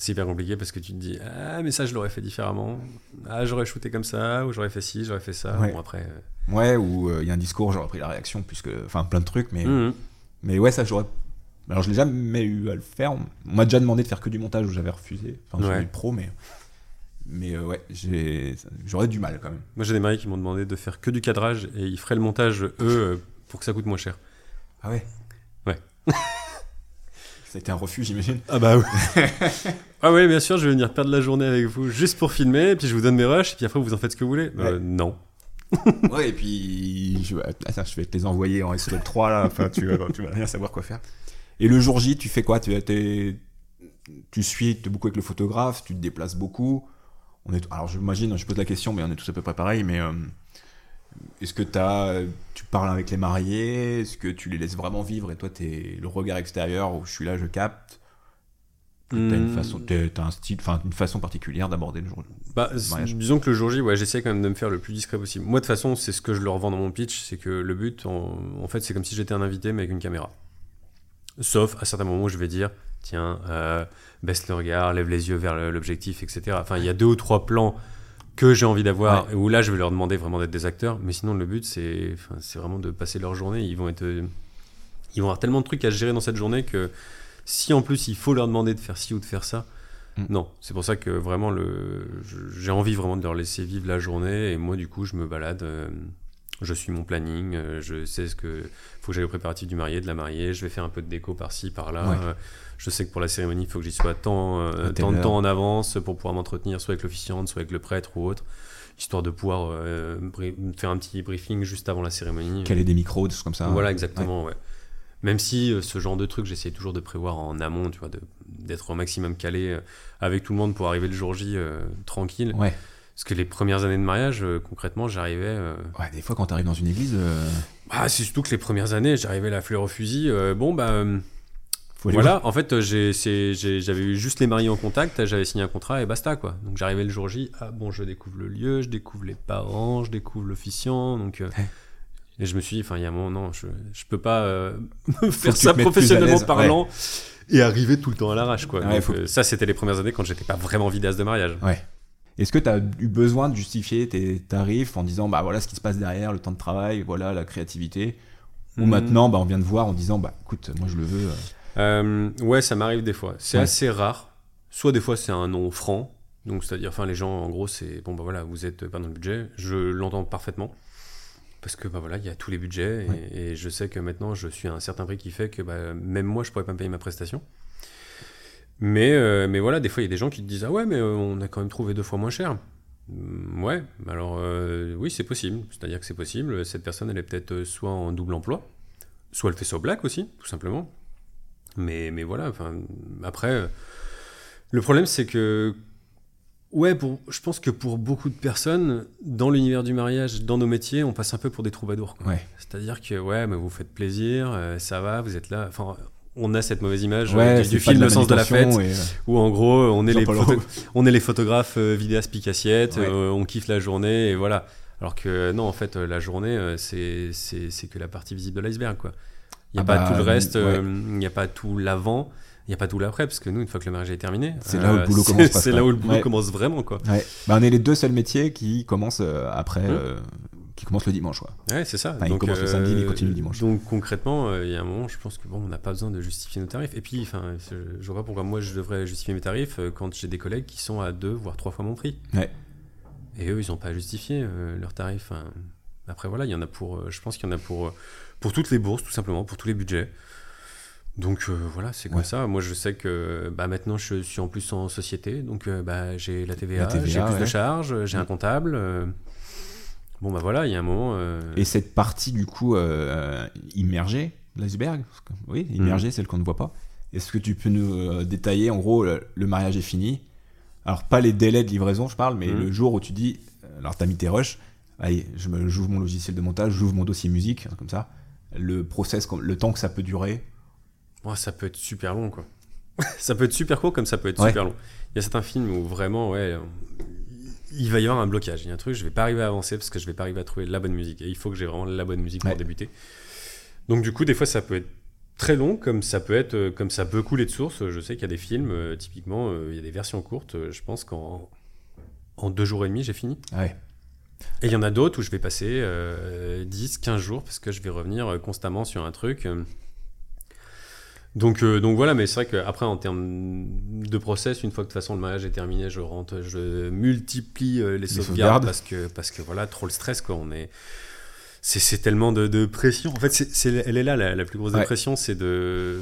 C'est hyper compliqué parce que tu te dis Ah, mais ça, je l'aurais fait différemment. Ah, j'aurais shooté comme ça, ou j'aurais fait ci, j'aurais fait ça. Ouais. Bon, après. ouais, ou euh, il y a un discours, j'aurais pris la réaction, puisque, enfin, plein de trucs, mais, euh, mhm. mais ouais, ça, j'aurais. Alors, je l'ai jamais eu à le faire. On m'a déjà demandé de faire que du montage où j'avais refusé. Enfin, sur Ouais. pro, mais. Mais euh, ouais, j'ai- j'aurais du mal quand même. Moi, j'ai des mariés qui m'ont demandé de faire que du cadrage et ils feraient le montage, eux, euh, pour que ça coûte moins cher. Ah ouais? Ouais. Ça a été un refus, j'imagine. Ah bah oui. ah oui, bien sûr, je vais venir perdre la journée avec vous juste pour filmer, et puis je vous donne mes rushs, et puis après vous en faites ce que vous voulez. Euh, Ouais. non. ouais, et puis je, attends, je vais te les envoyer en SL 3 là. Enfin, tu, vas- tu vas rien savoir quoi faire. Et le jour J, tu fais quoi? Tu, tu suis beaucoup avec le photographe, tu te déplaces beaucoup. On est, alors j'imagine, je pose la question, mais on est tous à peu près pareil. Mais euh, est-ce que tu parles avec les mariés? Est-ce que tu les laisses vraiment vivre et toi t'es le regard extérieur où je suis là, je capte? T'as une Hmm. façon, t'as un style, enfin une façon particulière d'aborder le jour. Bah, mariage. disons que le jour J, ouais, j'essaie quand même de me faire le plus discret possible. Moi, de toute façon, c'est ce que je leur vends dans mon pitch, c'est que le but, en, en fait, c'est comme si j'étais un invité, mais avec une caméra. Sauf à certains moments où je vais dire, tiens, euh, baisse le regard, lève les yeux vers l'objectif, etc. Enfin, il y a deux ou trois plans que j'ai envie d'avoir, où là, je vais leur demander vraiment d'être des acteurs. Mais sinon, le but, c'est vraiment de passer leur journée. Ils vont être, euh, ils vont avoir tellement de trucs à gérer dans cette journée que si en plus il faut leur demander de faire ci ou de faire ça, Mm. non. C'est pour ça que vraiment, j'ai envie vraiment de leur laisser vivre la journée. Et moi, du coup, je me balade. euh, je suis mon planning, euh, je sais ce que faut que j'aille au préparatif du marié, de la mariée, je vais faire un peu de déco par-ci, par-là. Ouais. Euh, je sais que pour la cérémonie, il faut que j'y sois tant, euh, tant de temps en avance pour pouvoir m'entretenir soit avec l'officiante, soit avec le prêtre ou autre, histoire de pouvoir euh, faire un petit briefing juste avant la cérémonie. Caler des micros, des choses comme ça. Voilà, exactement, ouais. Même si euh, ce genre de truc, j'essaie toujours de prévoir en amont, tu vois, d'être au maximum calé euh, avec tout le monde pour arriver le jour J tranquille. Ouais. Parce que les premières années de mariage, concrètement, j'arrivais. Ouais, des fois quand t'arrives dans une église, Ah, c'est surtout que les premières années, j'arrivais la fleur au fusil. bon, bah. Voilà, en fait, j'avais eu juste les mariés en contact, j'avais signé un contrat et basta, quoi. Donc j'arrivais le jour J, ah bon, je découvre le lieu, je découvre les parents, je découvre l'officiant, donc... euh, et je me suis dit, enfin, il y a un moment, non, je, je peux pas euh, faire ça professionnellement parlant et arriver tout le temps à l'arrache, quoi. Ouais, Donc, faut- euh, ça, c'était les premières années quand j'étais pas vraiment vidéaste de mariage. Ouais. Est-ce que tu as eu besoin de justifier tes tarifs en disant bah voilà ce qui se passe derrière, le temps de travail, voilà la créativité? Ou Hmm. maintenant bah, on vient de voir en disant bah écoute, moi je le veux. Euh, Euh, ouais, ça m'arrive des fois. C'est Ouais. assez rare. Soit des fois c'est un nom franc, donc c'est-à-dire, enfin les gens en gros c'est bon bah voilà vous êtes pas dans le budget. Je l'entends parfaitement parce que bah voilà il y a tous les budgets et, Ouais. et je sais que maintenant je suis à un certain prix qui fait que bah, même moi je pourrais pas me payer ma prestation. Mais euh, mais voilà des fois il y a des gens qui te disent ah ouais mais euh, on a quand même trouvé deux fois moins cher. Hum, Ouais, alors euh, oui, c'est possible. C'est-à-dire que c'est possible. Cette personne, elle est peut-être euh, soit en double emploi, soit elle fait ça au black aussi, tout simplement. Mais, mais voilà, enfin, après, euh, le problème, c'est que, ouais, pour, je pense que pour beaucoup de personnes, dans l'univers du mariage, dans nos métiers, on passe un peu pour des troubadours. Ouais. C'est-à-dire que, ouais, mais vous faites plaisir, euh, ça va, vous êtes là. Enfin, on a cette mauvaise image euh, Ouais, du, du film de Le sens de la fête, et, où en gros, on est, les, photo- on est les photographes euh, vidéastes pique-assiette, Ouais. euh, on kiffe la journée, et voilà. Alors que non, en fait, la journée, c'est que la partie visible de l'iceberg, quoi. Il n'y a Ah pas bah, tout le reste, ouais. euh, il n'y a pas tout l'avant, il n'y a pas tout l'après, parce que nous, une fois que le mariage est terminé, C'est là où le boulot c'est- commence C'est là où le boulot ouais. commence vraiment, quoi. Ouais. Bah, on est les deux seuls métiers qui commencent euh, après, Hum. euh, qui commencent le dimanche quoi. Ouais, c'est ça. Enfin, il commence le samedi, mais il continue le dimanche. Donc concrètement, euh, il y a un moment, je pense que bon, on n'a pas besoin de justifier nos tarifs. Et puis, enfin, je, vois pas pourquoi moi je devrais justifier mes tarifs euh, quand j'ai des collègues qui sont à deux voire trois fois mon prix. Ouais. Et eux, ils n'ont pas justifié euh, leurs tarifs. Après voilà, il y en a pour, euh, je pense qu'il y en a pour euh, pour toutes les bourses, tout simplement, pour tous les budgets. Donc euh, voilà, c'est comme Ouais. ça. Moi, je sais que bah, maintenant, je suis en plus en société, donc euh, bah, j'ai la TVA, TVA, j'ai plus ouais. de charges, j'ai un Mm. comptable. euh, Bon, bah voilà, il y a un moment. Et cette partie, du coup, immergée, l'iceberg, oui, immergée, celle qu'on ne voit pas. Est-ce que tu peux nous détailler, en gros, le, le mariage est fini? Alors, pas les délais de livraison, je parle, mais Mhm. le jour où tu dis, alors, t'as mis tes rushs, allez, je me- j'ouvre mon logiciel de montage, j'ouvre mon dossier musique, comme ça. Le process, le temps que ça peut durer. Ça peut être super long, quoi. ça peut être super court comme ça peut être Ouais. super long. Il y a certains films où vraiment, ouais, il va y avoir un blocage. Il y a un truc, je vais pas arriver à avancer parce que je vais pas arriver à trouver la bonne musique. Et il faut que j'ai vraiment la bonne musique pour Ouais. débuter. Donc, du coup, des fois, ça peut être très long, comme ça peut être, euh, comme ça peut couler de source. Je sais qu'il y a des films, euh, typiquement, euh, il y a des versions courtes. je pense qu'en en deux jours et demi, j'ai fini. Ouais. Et il y en a d'autres où je vais passer euh, 10, 15 jours parce que je vais revenir euh, constamment sur un truc. Donc, euh, donc voilà, mais c'est vrai qu'après, en termes de process, une fois que de toute façon le mariage est terminé, je rentre, je multiplie euh, les, sauvegardes, sauvegardes. parce que, parce que voilà, trop le stress, quoi. On est. C'est, tellement de, de pression. En fait, c'est, elle est là, la, la plus grosse Ouais. pression, c'est de,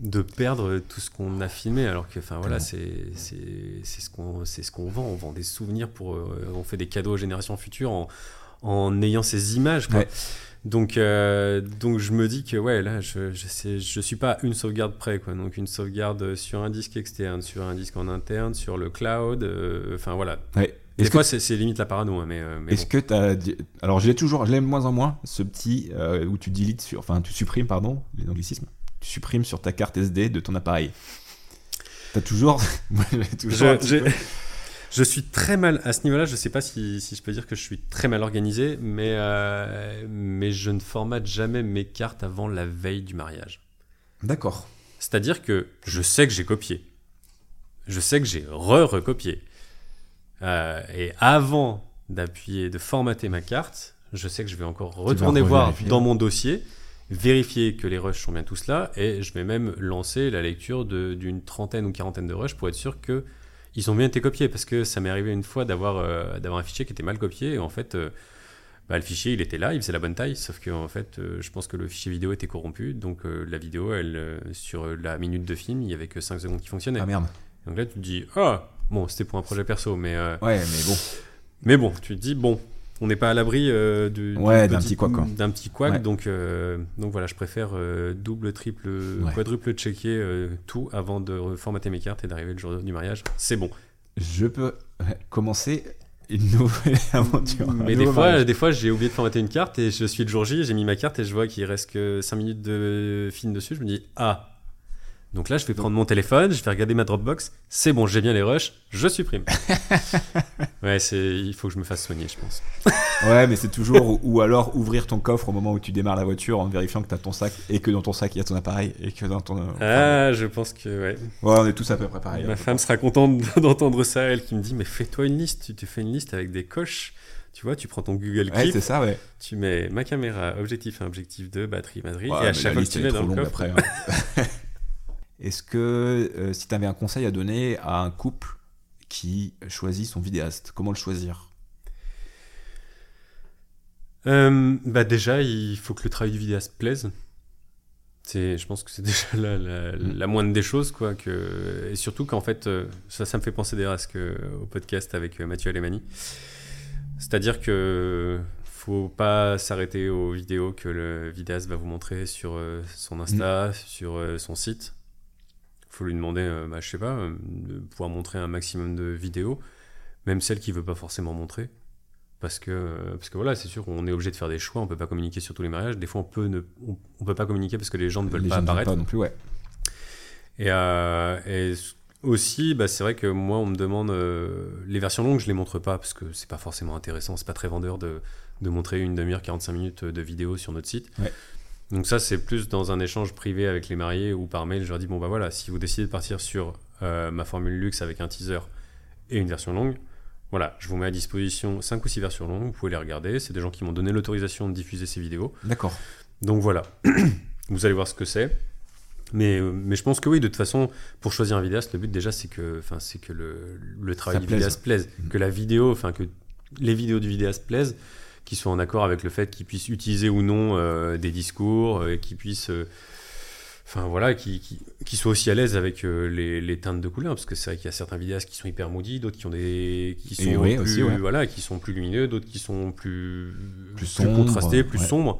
de perdre tout ce qu'on a filmé. Alors que, enfin voilà, c'est, c'est, ce qu'on, c'est ce qu'on vend. On vend des souvenirs pour. euh, on fait des cadeaux aux générations futures en, en ayant ces images, quoi. Ouais. Donc, euh, donc je me dis que ouais, là, je, je, sais, je suis pas à une sauvegarde près, quoi. Donc une sauvegarde sur un disque externe, sur un disque en interne, sur le cloud. euh, Enfin voilà. Ouais. Des Est-ce que fois, c'est c'est limite la parano, hein, mais, mais Est-ce bon. que. Alors, je l'ai toujours, je l'ai de moins en moins, ce petit euh, où tu deletes sur. Enfin, tu supprimes, pardon, les anglicismes? Supprimes sur ta carte SD de ton appareil. T'as toujours. Je, suis très mal à ce niveau-là. Je sais pas si, si je peux dire que je suis très mal organisé, mais, euh, mais je ne formate jamais mes cartes avant la veille du mariage. D'accord. C'est-à-dire que je sais que j'ai copié. Je sais que j'ai re-recopié. Euh, et avant d'appuyer, de formater ma carte, je sais que je vais encore retourner voir dans mon dossier, vérifier que les rushs sont bien tous là, et je vais même lancer la lecture d'une trentaine ou quarantaine de rushs pour être sûr que ils ont bien été copiés. Parce que ça m'est arrivé une fois d'avoir euh, d'avoir un fichier qui était mal copié, et en fait, euh, bah, le fichier il était là, il faisait la bonne taille, sauf que en fait, euh, je pense que le fichier vidéo était corrompu, donc la vidéo, elle, sur la minute de film, il y avait que 5 secondes qui fonctionnaient. Ah merde. Donc là, tu te dis, ah, bon, c'était pour un projet perso, mais, Ouais, mais bon. mais bon, tu te dis, bon, on n'est pas à l'abri euh, du, du Ouais, d'un petit couac, quoi. D'un petit couac, Ouais. donc, euh, donc voilà, je préfère euh, double, triple, Ouais. quadruple checker tout avant de reformater mes cartes et d'arriver le jour du mariage. C'est bon. Je peux commencer une nouvelle aventure. Mais des nouveau fois, mariage. des fois, j'ai oublié de formater une carte et je suis le jour J, j'ai mis ma carte et je vois qu'il reste que 5 minutes de film dessus. Je me dis, ah. Donc là, je vais prendre mon téléphone, je vais regarder ma Dropbox. C'est bon, j'ai bien les rushs, je supprime. ouais, c'est, il faut que je me fasse soigner, je pense. Ouais, mais c'est toujours. ou- alors ouvrir ton coffre au moment où tu démarres la voiture en vérifiant que t'as ton sac et que dans ton sac il y a ton appareil et que dans ton. enfin, Ah, je pense que ouais. Ouais, on est tous à peu près pareil. Ma hein, femme sera contente d'entendre ça, elle qui me dit mais fais-toi une liste, tu te fais une liste avec des coches. Tu vois, tu prends ton Google Ouais, Keep, c'est ça, ouais. tu mets ma caméra, objectif 1, objectif 2, batterie, batterie, Ouais, et à chaque fois que tu mets dans le coffre. après. hein. Est-ce que euh, si tu avais un conseil à donner à un couple qui choisit son vidéaste, comment le choisir? Euh, bah déjà, il faut que le travail du vidéaste plaise. C'est, je pense que c'est déjà la, la, Mm. la moindre des choses, quoi. Que, et surtout qu'en fait, euh, ça, ça me fait penser d'ailleurs à ce que, au podcast avec Mathieu Alemani. C'est-à-dire que faut pas s'arrêter aux vidéos que le vidéaste va vous montrer sur son Insta, sur euh, son site. Faut lui demander, euh, bah, je sais pas, euh, de pouvoir montrer un maximum de vidéos, même celles qu'il veut pas forcément montrer. Parce que, euh, parce que voilà, c'est sûr, on est obligé de faire des choix, on peut pas communiquer sur tous les mariages. Des fois, on peut, ne, on, on peut pas communiquer parce que les gens ne veulent Les pas gens ne veulent apparaître. pas non plus, ouais. Et, euh, et aussi, bah, c'est vrai que moi, on me demande les versions longues, je les montre pas parce que c'est pas forcément intéressant, c'est pas très vendeur de, de montrer une demi-heure, 45 minutes de vidéo sur notre site. Ouais. Donc ça, c'est plus dans un échange privé avec les mariés ou par mail. Je leur dis bon bah voilà, si vous décidez de partir sur euh, ma formule luxe avec un teaser et une version longue, voilà, je vous mets à disposition 5 ou 6 versions longues, vous pouvez les regarder. C'est des gens qui m'ont donné l'autorisation de diffuser ces vidéos. D'accord. Donc voilà, vous allez voir ce que c'est. Mais, euh, mais je pense que oui, de toute façon, pour choisir un vidéaste, le but déjà, c'est que, que le, le travail Ça du plaise. vidéaste plaise. Mhm. Que la vidéo, enfin, que les vidéos du vidéaste plaisent, qu'ils soient en accord avec le fait qu'il puisse utiliser ou non euh, des discours, euh, qu'il puisse euh, enfin voilà, qui, qui, qui soient aussi à l'aise avec euh, les, les teintes de couleurs, parce que c'est vrai qu'il y a certains vidéastes qui sont hyper moody, d'autres qui ont des qui sont oui, plus, aussi, ouais. voilà, qui sont plus lumineux, d'autres qui sont plus Plus contrastés, plus ouais. sombres.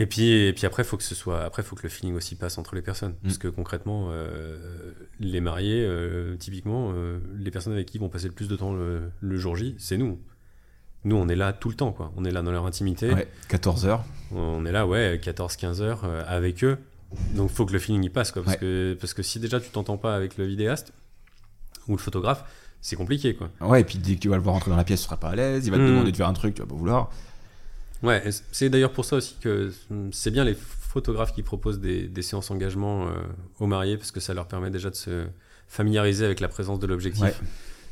Et puis et puis après faut que ce soit après faut que le feeling aussi passe entre les personnes, parce Mm. que concrètement euh, les mariés euh, typiquement euh, les personnes avec qui vont passer le plus de temps le, le jour J, c'est nous. Nous, on est là tout le temps, quoi. On est là dans leur intimité. Ouais, 14 heures. On est là, ouais, 14-15 heures euh, avec eux. Donc, faut que le feeling y passe, quoi. Parce, Ouais. que, parce que si déjà tu t'entends pas avec le vidéaste ou le photographe, c'est compliqué, quoi. Ouais, et puis dès que tu vas le voir rentrer dans la pièce, tu seras pas à l'aise. Il va te Mm. demander de faire un truc, tu vas pas vouloir. Ouais, c'est d'ailleurs pour ça aussi que c'est bien les photographes qui proposent des, des séances engagement euh, aux mariés, parce que ça leur permet déjà de se familiariser avec la présence de l'objectif. Ouais.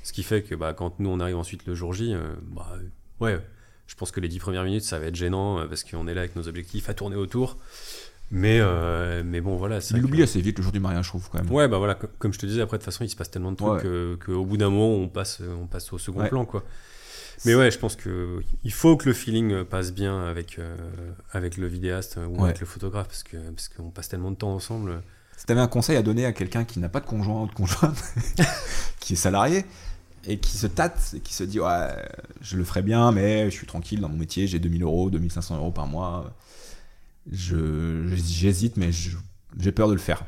Ce qui fait que bah, quand nous on arrive ensuite le jour J, euh, bah, ouais, je pense que les dix premières minutes ça va être gênant euh, parce qu'on est là avec nos objectifs à tourner autour. Mais, euh, mais bon, voilà. Il que- l'oublie assez vite le jour du mariage, je trouve, quand même. Ouais, bah voilà, co- comme je te disais, après, de toute façon, il se passe tellement de trucs Ouais. que- qu'au bout d'un moment, on passe, on passe au second Ouais. plan, quoi. Mais ouais, je pense que il faut que le feeling passe bien avec, euh, avec le vidéaste ou Ouais. avec le photographe, parce que parce qu'on passe tellement de temps ensemble. Si tu avais un conseil à donner à quelqu'un qui n'a pas de conjoint ou de conjointe, qui est salarié, et qui se tâte, et qui se dit Ouais, je le ferai bien, mais je suis tranquille dans mon métier, j'ai 2000 euros, 2500 euros par mois, je, j'hésite, mais j'ai peur de le faire.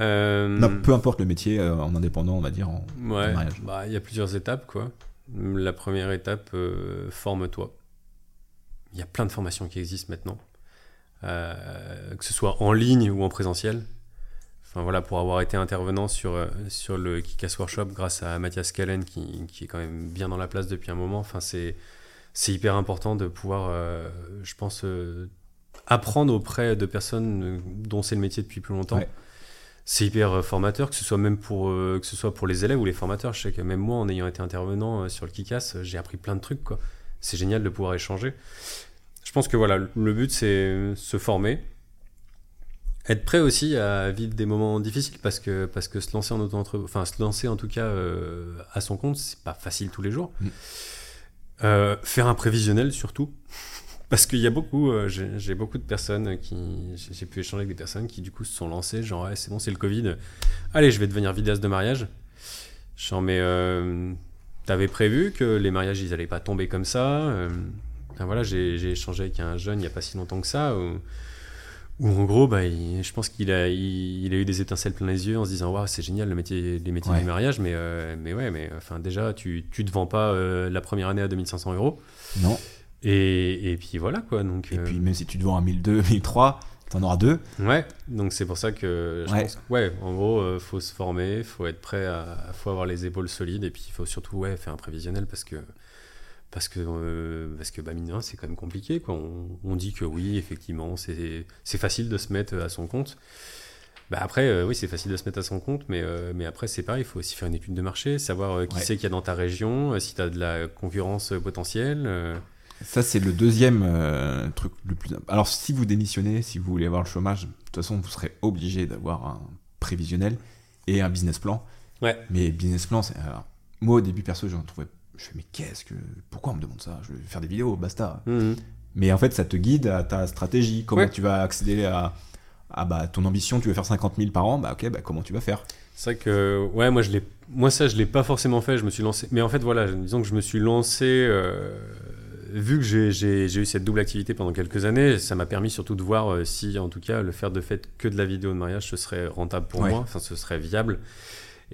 Euh, Non, peu importe le métier, euh, en indépendant, on va dire. En... ouais, mariage. bah, il y a plusieurs étapes, quoi. La première étape, euh, forme-toi. Il y a plein de formations qui existent maintenant, Euh, que ce soit en ligne ou en présentiel. Enfin voilà, pour avoir été intervenant sur, euh, sur le Kikas Workshop grâce à Mathias Kallen qui, qui est quand même bien dans la place depuis un moment. Enfin, c'est, c'est hyper important de pouvoir, euh, je pense, euh, apprendre auprès de personnes dont c'est le métier depuis plus longtemps. Ouais. C'est hyper formateur, que ce soit même pour, euh, que ce soit pour les élèves ou les formateurs. Je sais que même moi, en ayant été intervenant sur le Kikas, euh, j'ai appris plein de trucs. Quoi. C'est génial de pouvoir échanger. Je pense que voilà, le but c'est se former, être prêt aussi à vivre des moments difficiles parce que parce que se lancer en auto enfin se lancer en tout cas euh, à son compte, c'est pas facile tous les jours. Mm. Euh, faire un prévisionnel surtout. Parce qu'il y a beaucoup, euh, j'ai beaucoup de personnes qui, j'ai pu échanger avec des personnes qui du coup se sont lancées, genre ouais, c'est bon, c'est le Covid, allez, je vais devenir vidéaste de mariage. Genre mais t'avais prévu que les mariages ils allaient pas tomber comme ça. Enfin, voilà, j'ai échangé avec un jeune il n'y a pas si longtemps que ça, où, où en gros, bah, il- je pense qu'il a, il, il a eu des étincelles plein les yeux en se disant Waouh, c'est génial le métier, les métiers Ouais. du mariage, mais, euh, mais ouais, mais enfin, déjà, tu ne te vends pas euh, la première année à 2500 euros. Non. Et, et puis voilà, quoi. Donc, Et euh, puis, même si tu te vends à 1002, 1003, t'en auras deux. Ouais, donc c'est pour ça que je Ouais. pense que, ouais, en gros, euh, faut se former, faut être prêt à, faut avoir les épaules solides et puis il faut surtout ouais, faire un prévisionnel parce que parce que euh, parce que bah mine de rien, c'est quand même compliqué quoi. On, on dit que oui, effectivement, c'est facile de se mettre à son compte. Bah après, euh, oui, c'est facile de se mettre à son compte, mais, euh, mais après, c'est pareil, il faut aussi faire une étude de marché, savoir euh, qui Ouais. c'est qu'il y a dans ta région, euh, si tu as de la concurrence euh, potentielle. euh, Ça, c'est le deuxième euh, truc le plus. Alors, si vous démissionnez, si vous voulez avoir le chômage, de toute façon, vous serez obligé d'avoir un prévisionnel et un business plan. Ouais. Mais business plan, c'est. moi, au début, perso, j'en trouvais. Je fais, mais qu'est-ce que. Pourquoi on me demande ça? Je vais faire des vidéos, basta. mhm. Mais en fait, ça te guide à ta stratégie. Comment Ouais. tu vas accéder à. à bah, ton ambition, tu veux faire 50 000 par an, bah ok, bah, comment tu vas faire? C'est vrai que, ouais, moi, je l'ai, moi ça, je l'ai pas forcément fait. Je me suis lancé. Mais en fait, voilà, disons que je me suis lancé. euh, vu que j'ai, eu cette double activité pendant quelques années, ça m'a permis surtout de voir euh, si, en tout cas, le faire de fait que de la vidéo de mariage, ce serait rentable pour Ouais. moi, enfin, ce serait viable.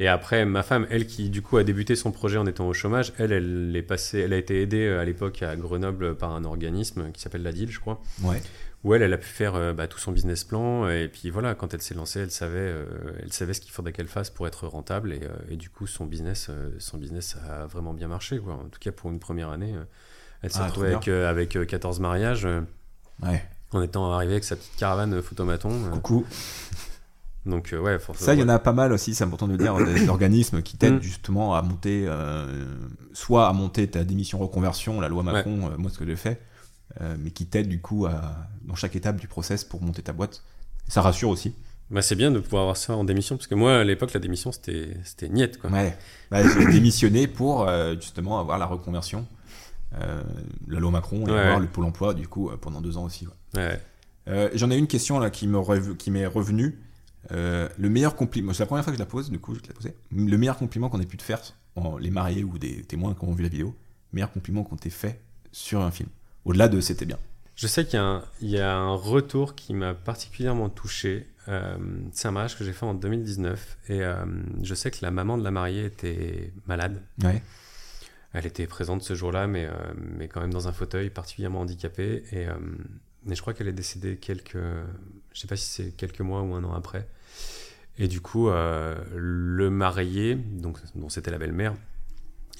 Et après, ma femme, elle qui du coup a débuté son projet en étant au chômage, elle, elle est passée, elle a été aidée euh, à l'époque à Grenoble par un organisme qui s'appelle la DIL, je crois Ouais. où elle, elle a pu faire euh, bah, tout son business plan. Et puis voilà, quand elle s'est lancée, elle savait, euh, elle savait ce qu'il faudrait qu'elle fasse pour être rentable. Et, euh, et du coup, son business, euh, son business a vraiment bien marché. Quoi. En tout cas, pour une première année, elle s'est Ah, retrouvée avec, euh, avec euh, 14 mariages Ouais. en étant arrivée avec sa petite caravane photomaton. Coucou. Donc, euh, ouais, forcément. Ça, il y en a pas mal aussi, c'est important de le dire, des organismes qui t'aident Mm. justement à monter, euh, soit à monter ta démission reconversion, la loi Macron, euh, moi ce que j'ai fait, euh, mais qui t'aident du coup à, dans chaque étape du process pour monter ta boîte. Ça rassure aussi. Bah, c'est bien de pouvoir avoir ça en démission, parce que moi, à l'époque, la démission, c'était c'était niette. Quoi. Ouais. Bah, j'ai démissionné pour justement avoir la reconversion, la loi Macron et Ouais. avoir le pôle emploi du coup pendant deux ans aussi. ouais. J'en ai une question là qui m'est rev- qui m'est revenue. Euh, le meilleur compliment, c'est la première fois que je la pose, du coup je te la posais. Le meilleur compliment qu'on ait pu te faire, en, les mariés ou des témoins qui ont vu la vidéo, meilleur compliment qu'on t'ait fait sur un film. Au-delà de c'était bien. Je sais qu'il y, a un- il y a un retour qui m'a particulièrement touché. Euh, c'est un mariage que j'ai fait en 2019 et euh, je sais que la maman de la mariée était malade. Ouais. Elle était présente ce jour-là, mais, euh, mais quand même dans un fauteuil particulièrement handicapé. Et, et je crois qu'elle est décédée quelques. Je sais pas si c'est quelques mois ou un an après. Et du coup, euh, le marié, dont c'était la belle-mère,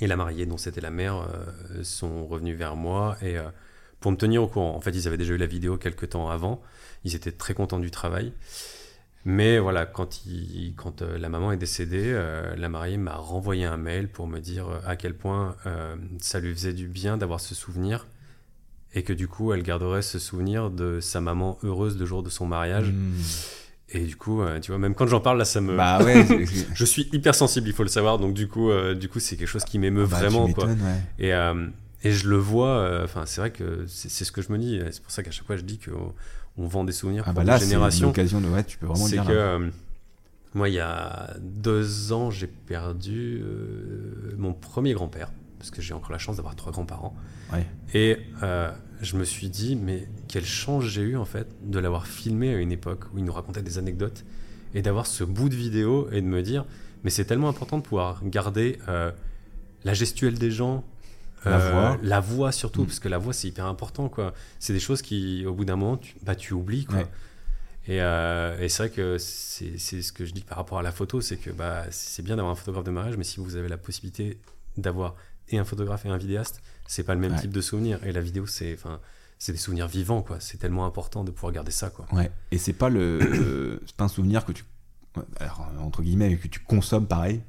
et la mariée, dont c'était la mère, euh, sont revenus vers moi et euh, pour me tenir au courant. En fait, ils avaient déjà eu la vidéo quelques temps avant. Ils étaient très contents du travail. Mais voilà, quand, la maman est décédée, la mariée m'a renvoyé un mail pour me dire à quel point ça lui faisait du bien d'avoir ce souvenir et que du coup, elle garderait ce souvenir de sa maman heureuse le jour de son mariage. Mmh. Et du coup, euh, tu vois, même quand j'en parle, là, ça me... Bah ouais. Je suis hyper sensible, il faut le savoir, donc du coup, euh, du coup c'est quelque chose qui m'émeut Bah, vraiment. Quoi. ouais. Et, euh, et je le vois, enfin, c'est vrai que c'est ce que je me dis. C'est pour ça qu'à chaque fois, je dis qu'on on vend des souvenirs Ah pour bah là, générations. l'occasion de. Ouais, tu peux vraiment le C'est que euh, moi, il y a deux ans, j'ai perdu mon premier grand-père, parce que j'ai encore la chance d'avoir trois grands-parents. Ouais. Et euh, je me suis dit, mais quelle chance j'ai eu en fait de l'avoir filmé à une époque où il nous racontait des anecdotes et d'avoir ce bout de vidéo et de me dire, mais c'est tellement important de pouvoir garder euh, la gestuelle des gens. La euh, voix. la voix surtout, Mm. parce que la voix c'est hyper important quoi. C'est des choses qui, au bout d'un moment, tu, bah, tu oublies quoi. Ouais. Et, euh, et c'est vrai que c'est c'est ce que je dis par rapport à la photo, c'est que bah, c'est bien d'avoir un photographe de mariage, mais si vous avez la possibilité d'avoir et un photographe et un vidéaste, c'est pas le même Ouais. type de souvenir. Et la vidéo, c'est enfin, c'est des souvenirs vivants, quoi. C'est tellement important de pouvoir garder ça, quoi. Ouais. Et c'est pas le, euh, c'est pas un souvenir que tu, alors, entre guillemets, que tu consommes pareil.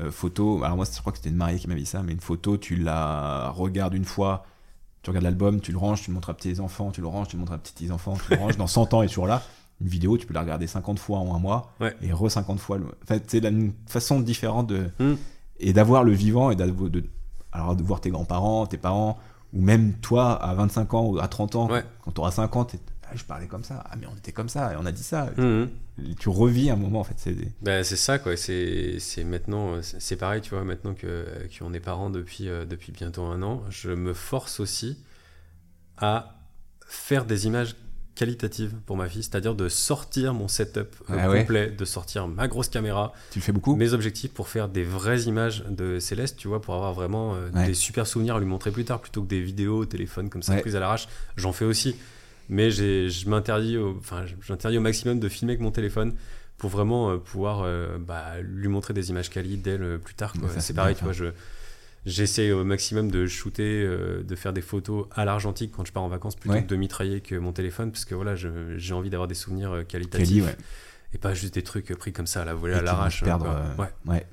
Euh, photo. Alors moi, je crois que c'était une mariée qui m'a dit ça, mais une photo, tu la regardes une fois, tu regardes l'album, tu le ranges, tu le montres à tes enfants, tu le ranges, tu le montres à petits enfants, tu le ranges. Dans 100 ans, et toujours là. Une vidéo, tu peux la regarder 50 fois en un mois Ouais. et re 50 fois. le- En fait, c'est la- une façon différente de Mm. Et d'avoir le vivant et de, alors de voir tes grands-parents, tes parents ou même toi à 25 ans ou à 30 ans Ouais. quand tu auras 50 et ah, je parlais comme ça. Ah mais on était comme ça et on a dit ça. Et Tu revis un moment en fait, c'est des- Ben, c'est ça, quoi. C'est c'est maintenant, euh, c'est pareil, tu vois, maintenant que qu'on est parents depuis, euh, depuis bientôt un an, je me force aussi à faire des images qualitatives pour ma fille, c'est-à-dire de sortir mon setup euh, Ah ouais. complet, de sortir ma grosse caméra, Tu le fais beaucoup mes objectifs pour faire des vraies images de Céleste, tu vois, pour avoir vraiment euh, Ouais. des super souvenirs à lui montrer plus tard, plutôt que des vidéos au téléphone comme ça Ouais. prises à l'arrache. J'en fais aussi, mais je m'interdis, au- enfin, au maximum de filmer avec mon téléphone pour vraiment euh, pouvoir euh, bah, lui montrer des images quali d'elle euh, plus tard. C'est pareil, tu vois, je J'essaie au maximum de shooter, euh, de faire des photos à l'argentique quand je pars en vacances plutôt Ouais. que de mitrailler que mon téléphone parce que voilà, j'ai envie d'avoir des souvenirs euh, qualitatifs ouais. et pas juste des trucs pris comme ça à la volée Et à l'arrache. perdre. euh, Ouais. ouais.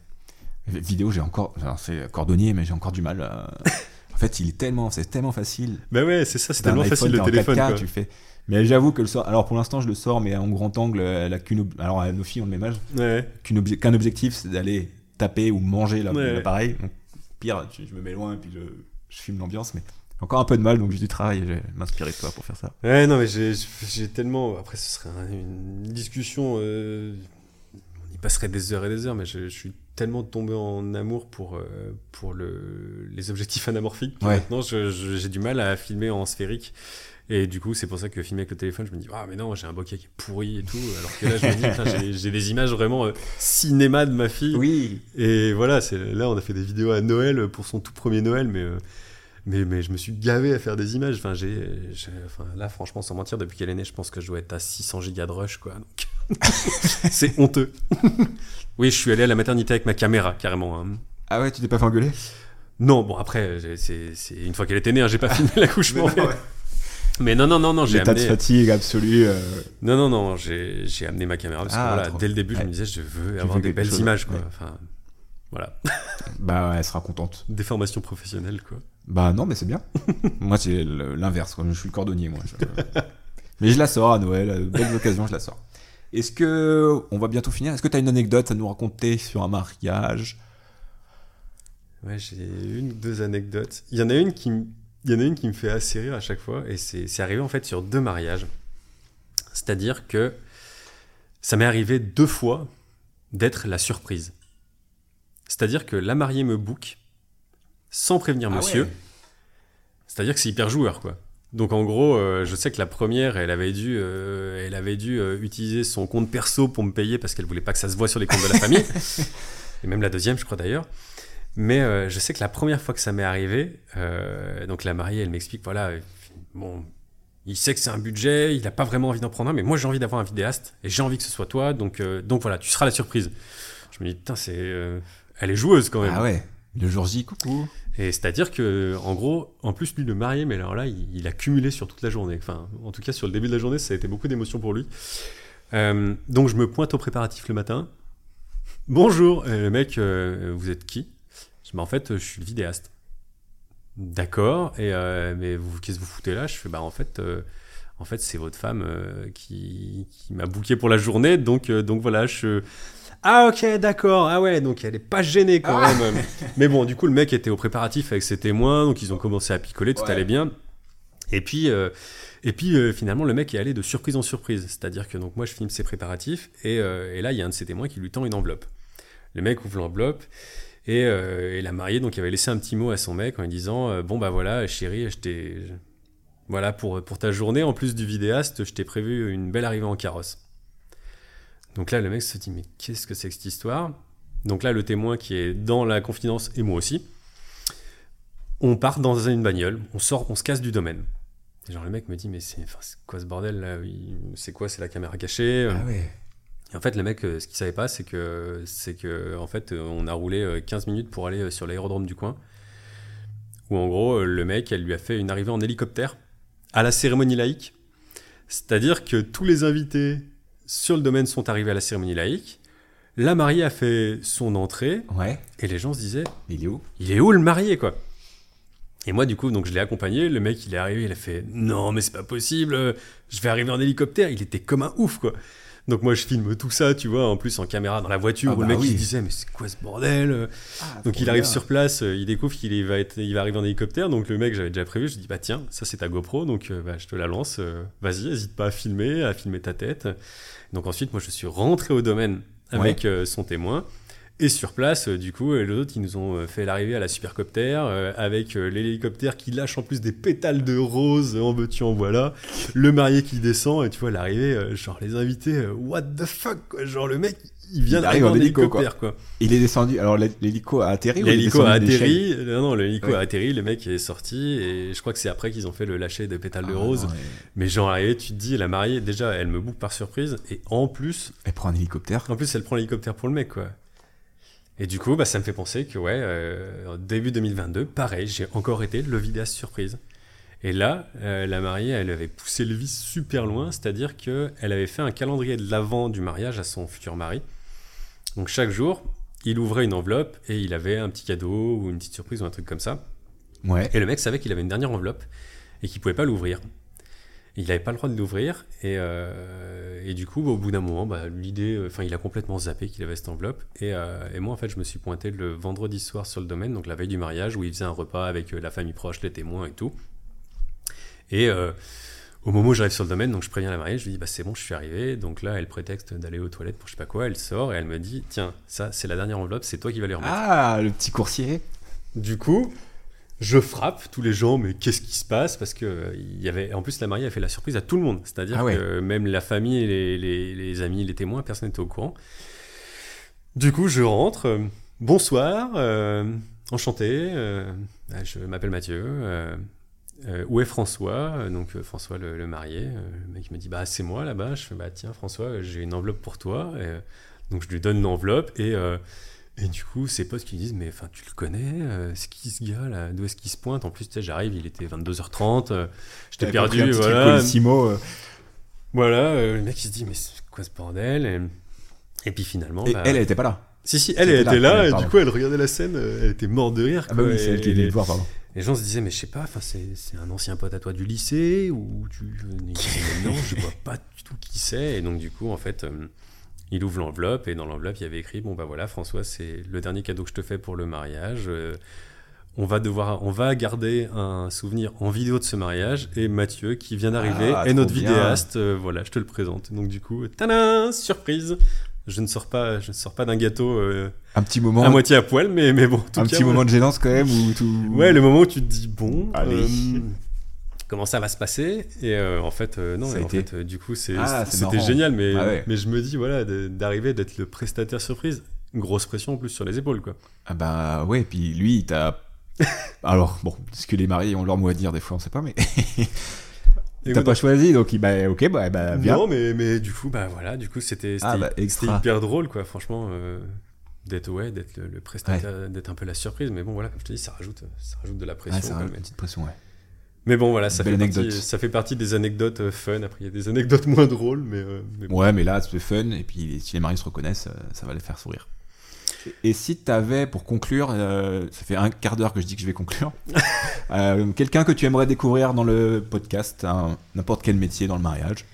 Vidéo, j'ai encore. C'est cordonnier, mais j'ai encore du mal. en fait, il est tellement, c'est tellement facile. Bah ouais, c'est ça, c'est tellement iPhone, facile le téléphone. 4K, quoi. tu fais. Mais j'avoue que le sort. Alors pour l'instant, je le sors, mais en grand angle, elle a qu'une. Alors euh, nos filles ont le même âge. Qu'un objectif, c'est d'aller taper ou manger la- Ouais. l'appareil. Donc, pire, je me mets loin et puis je, je filme l'ambiance, mais encore un peu de mal, donc j'ai du travail et je vais m'inspirer de toi pour faire ça. Ouais, non, mais j'ai tellement. Après, ce serait un- une discussion. euh, On y passerait des heures et des heures, mais je, je suis tellement tombé en amour pour, euh, pour le, les objectifs anamorphiques. que Ouais. Maintenant, j'ai du mal à filmer en sphérique. Et du coup, c'est pour ça que filmer avec le téléphone, je me dis, ah, mais non, j'ai un bokeh qui est pourri et tout. Alors que là, je me dis, j'ai- des images vraiment euh, cinéma de ma fille. Oui. Et voilà, là on a fait des vidéos à Noël pour son tout premier Noël, mais euh, mais, mais je me suis gavé à faire des images. Enfin, j'ai, enfin là franchement sans mentir, depuis qu'elle est née, je pense que je dois être à 600 gigas de rush quoi. Donc c'est honteux. oui, je suis allé à la maternité avec ma caméra carrément. hein. Ah ouais, tu t'es pas fait engueuler? Non, bon après, c'est, c'est une fois qu'elle était née, hein, j'ai pas filmé l'accouchement. Mais, non non non non, j'ai L'état de amené. fatigue absolue. euh, Non non non, j'ai, j'ai amené ma caméra parce Ah, que voilà, trop dès le début, Ouais. je me disais je veux Tu avoir des belles chose, images quoi. ouais. Enfin voilà, Bah ouais, elle sera contente. des formations professionnelles quoi. Bah non, mais c'est bien. moi, c'est l'inverse, quoi. je suis le cordonnier, moi. Je- mais je la sors à Noël, de belles occasions, je la sors. Est-ce que, on va bientôt finir, est-ce que tu as une anecdote à nous raconter sur un mariage? Ouais, j'ai une ou deux anecdotes. Il y en a une qui, m- il y en a une qui me fait assez rire à chaque fois, et c'est arrivé en fait sur deux mariages. C'est-à-dire que ça m'est arrivé deux fois d'être la surprise. C'est-à-dire que la mariée me book sans prévenir Ah monsieur. ouais. C'est-à-dire que c'est hyper joueur, quoi. Donc en gros, euh, je sais que la première, elle avait dû, euh, elle avait dû euh, utiliser son compte perso pour me payer parce qu'elle voulait pas que ça se voit sur les comptes de la famille. Et même la deuxième, je crois d'ailleurs. Mais euh, je sais que la première fois que ça m'est arrivé, euh, donc la mariée, elle m'explique, voilà, bon, il sait que c'est un budget, il n'a pas vraiment envie d'en prendre un, mais moi j'ai envie d'avoir un vidéaste et j'ai envie que ce soit toi, donc, euh, donc voilà, tu seras la surprise. Je me dis, putain, c'est, euh, elle est joueuse quand même. Ah ouais. Le jour J, coucou. Et c'est-à-dire que, en gros, en plus, lui, le marié, mais alors là, il, il a cumulé sur toute la journée. Enfin, en tout cas, sur le début de la journée, ça a été beaucoup d'émotions pour lui. Euh, donc, je me pointe au préparatif le matin. Bonjour, euh, le mec, euh, vous êtes qui? Bah, en fait, je suis le vidéaste. D'accord, et euh, mais vous, qu'est-ce que vous foutez là? Je fais, bah, en fait, euh, en fait c'est votre femme euh, qui, qui m'a booké pour la journée, donc, euh, donc voilà, je. Ah, ok, d'accord, ah ouais, donc elle est pas gênée quand Ah. même. Mais bon, du coup, le mec était au préparatif avec ses témoins, donc ils ont commencé à picoler, tout Ouais. allait bien. Et puis, euh, et puis euh, finalement, le mec est allé de surprise en surprise. C'est-à-dire que donc moi, je filme ses préparatifs, et, euh, et là, il y a un de ses témoins qui lui tend une enveloppe. Le mec ouvre l'enveloppe, et, euh, et la mariée, donc, avait laissé un petit mot à son mec en lui disant euh, Bon, bah voilà, chérie, je t'ai. Voilà, pour, pour ta journée, en plus du vidéaste, je t'ai prévu une belle arrivée en carrosse. Donc là, le mec se dit Mais qu'est-ce que c'est que cette histoire? Donc là, le témoin qui est dans la confidence, et moi aussi, on part dans une bagnole, on sort, on se casse du domaine. Genre, le mec me dit Mais c'est quoi ce bordel là? C'est quoi? C'est la caméra cachée? Ah ouais. Et en fait, le mec, euh, ce qu'il savait pas, c'est que, c'est que, en fait, euh, on a roulé euh, 15 minutes pour aller euh, sur l'aérodrome du coin. Où en gros, euh, le mec, elle lui a fait une arrivée en hélicoptère à la cérémonie laïque. C'est-à-dire que tous les invités sur le domaine sont arrivés à la cérémonie laïque. La mariée a fait son entrée Ouais. et les gens se disaient Il est où? il est où le marié quoi? Et moi du coup donc je l'ai accompagné, le mec il est arrivé, il a fait non mais c'est pas possible, euh, je vais arriver en hélicoptère, il était comme un ouf quoi. Donc moi je filme tout ça, tu vois, en plus en caméra dans la voiture Ah où le bah mec il oui. se disait mais c'est quoi ce bordel euh Ah, Donc il arrive sur place, euh, il découvre qu'il va être, il va arriver en hélicoptère, donc le mec j'avais déjà prévu, je dis bah tiens ça c'est ta GoPro donc euh, bah, je te la lance, vas-y hésite pas à filmer, à filmer ta tête. Donc ensuite moi je suis rentré au domaine avec son témoin. Et sur place, euh, du coup, euh, les autres, ils nous ont euh, fait l'arrivée à la supercoptère, euh, avec l'hélicoptère qui lâche en plus des pétales de rose, en veux-tu, en voilà, le marié qui descend, et tu vois, l'arrivée, genre les invités, what the fuck, quoi, genre le mec, il vient d'arriver arrive en en hélico, hélicoptère, quoi. Il est descendu. Alors l'hé- l'hélico a atterri L'hélico a atterri, non, non, l'hélico a atterri, le mec est sorti, et je crois que c'est après qu'ils ont fait le lâcher de pétales de Ah, rose. non, Mais genre, arrivé, tu te dis, la mariée, déjà, elle me boucle par surprise, et en plus, Elle prend un hélicoptère. En plus, elle prend l'hélicoptère pour le mec, quoi. Et du coup, bah, ça me fait penser que, ouais, euh, début 2022, pareil, j'ai encore été le vidéaste surprise. Et là, euh, la mariée, elle avait poussé le vice super loin, c'est-à-dire qu'elle avait fait un calendrier de l'avant du mariage à son futur mari. Donc chaque jour, il ouvrait une enveloppe et il avait un petit cadeau ou une petite surprise ou un truc comme ça. Ouais. Et le mec savait qu'il avait une dernière enveloppe et qu'il pouvait pas l'ouvrir. Il n'avait pas le droit de l'ouvrir et, euh, et du coup, bah, au bout d'un moment, bah, l'idée, euh, enfin, il a complètement zappé qu'il avait cette enveloppe. Et, euh, et moi, en fait, je me suis pointé le vendredi soir sur le domaine, donc la veille du mariage, où il faisait un repas avec la famille proche, les témoins et tout. Et euh, au moment où j'arrive sur le domaine, donc je préviens la mariée, je lui dis bah c'est bon, je suis arrivé. Donc là, elle prétexte d'aller aux toilettes pour je sais pas quoi. Elle sort et elle me dit tiens, ça c'est la dernière enveloppe, c'est toi qui vas les remettre. Ah, le petit coursier. Du coup, je frappe tous les gens, mais qu'est-ce qui se passe? Parce que il y avait, en plus, la mariée a fait la surprise à tout le monde. C'est-à-dire Ah ouais. que même la famille, les, les- les amis, les témoins, personne n'était au courant. Du coup, je rentre. euh, bonsoir, euh, enchanté. euh, je m'appelle Mathieu. où est François? Donc François le, le marié. le mec me dit bah c'est moi là-bas. Je fais bah tiens François, j'ai une enveloppe pour toi. Et, donc je lui donne l'enveloppe et et du coup, ses potes qui disent, mais enfin, tu le connais euh, C'est qui ce gars là D'où est-ce qu'il se pointe? En plus, tu sais, j'arrive, il était 22h30, euh, j'étais T'avais perdu, un petit voilà. Colissimo, euh, Voilà, euh, le mec il se dit, mais c'est quoi ce bordel? Et, et puis finalement. Et bah, elle, elle était pas là. Si, si, elle, elle était là, et du coup, elle regardait la scène, euh, elle était morte de rire. Ah bah oui, c'est elle qui est venue voir, pardon. les gens se disaient, mais je sais pas, c'est un ancien pote à toi du lycée ou tu. mais non, je vois pas du tout qui c'est. Et donc, du coup, en fait, euh, il ouvre l'enveloppe et dans l'enveloppe, il y avait écrit Bon, bah voilà, François, c'est le dernier cadeau que je te fais pour le mariage. Euh, on va devoir, on va garder un souvenir en vidéo de ce mariage et Mathieu qui vient d'arriver Ah, est notre vidéaste. euh, voilà, je te le présente. Donc du coup, tadam, surprise. Je ne sors pas, je ne sors pas d'un gâteau euh, Un petit moment, à moitié à poil, mais mais bon. en tout un cas, petit moment de gênance quand même ou tout. Ouais, le moment où tu te dis bon, Allez. euh, comment ça va se passer Et euh, en fait, euh, non, et en fait, euh, du coup, Ah, c'était génial, mais, Ah ouais. mais je me dis, voilà, d'arriver, d'être le prestataire surprise, grosse pression en plus sur les épaules, quoi. Ah bah ouais, puis lui, il t'a. Alors, bon, ce que les mariés ont leur mot à dire, des fois, on sait pas, mais. T'as pas choisi, donc il bah ok, bah, bah viens. Non, mais, mais du coup, bah voilà, du coup, c'était Ah, bah, hyper drôle, quoi, franchement, d'être ouais, d'être le, le prestataire, d'être un peu la surprise, mais bon, voilà, comme je te dis, ça rajoute, ça rajoute de la pression. Ouais, ça rajoute une petite pression, ouais. Mais bon, voilà, ça fait, partie, anecdote. ça fait partie des anecdotes euh, fun. Après, il y a des anecdotes moins drôles, mais, euh, mais bon. Ouais, mais là, c'est fun, et puis si les mariés se reconnaissent, euh, ça va les faire sourire. Et si t'avais, pour conclure, euh, ça fait un quart d'heure que je dis que je vais conclure, euh, quelqu'un que tu aimerais découvrir dans le podcast, n'importe quel métier dans le mariage,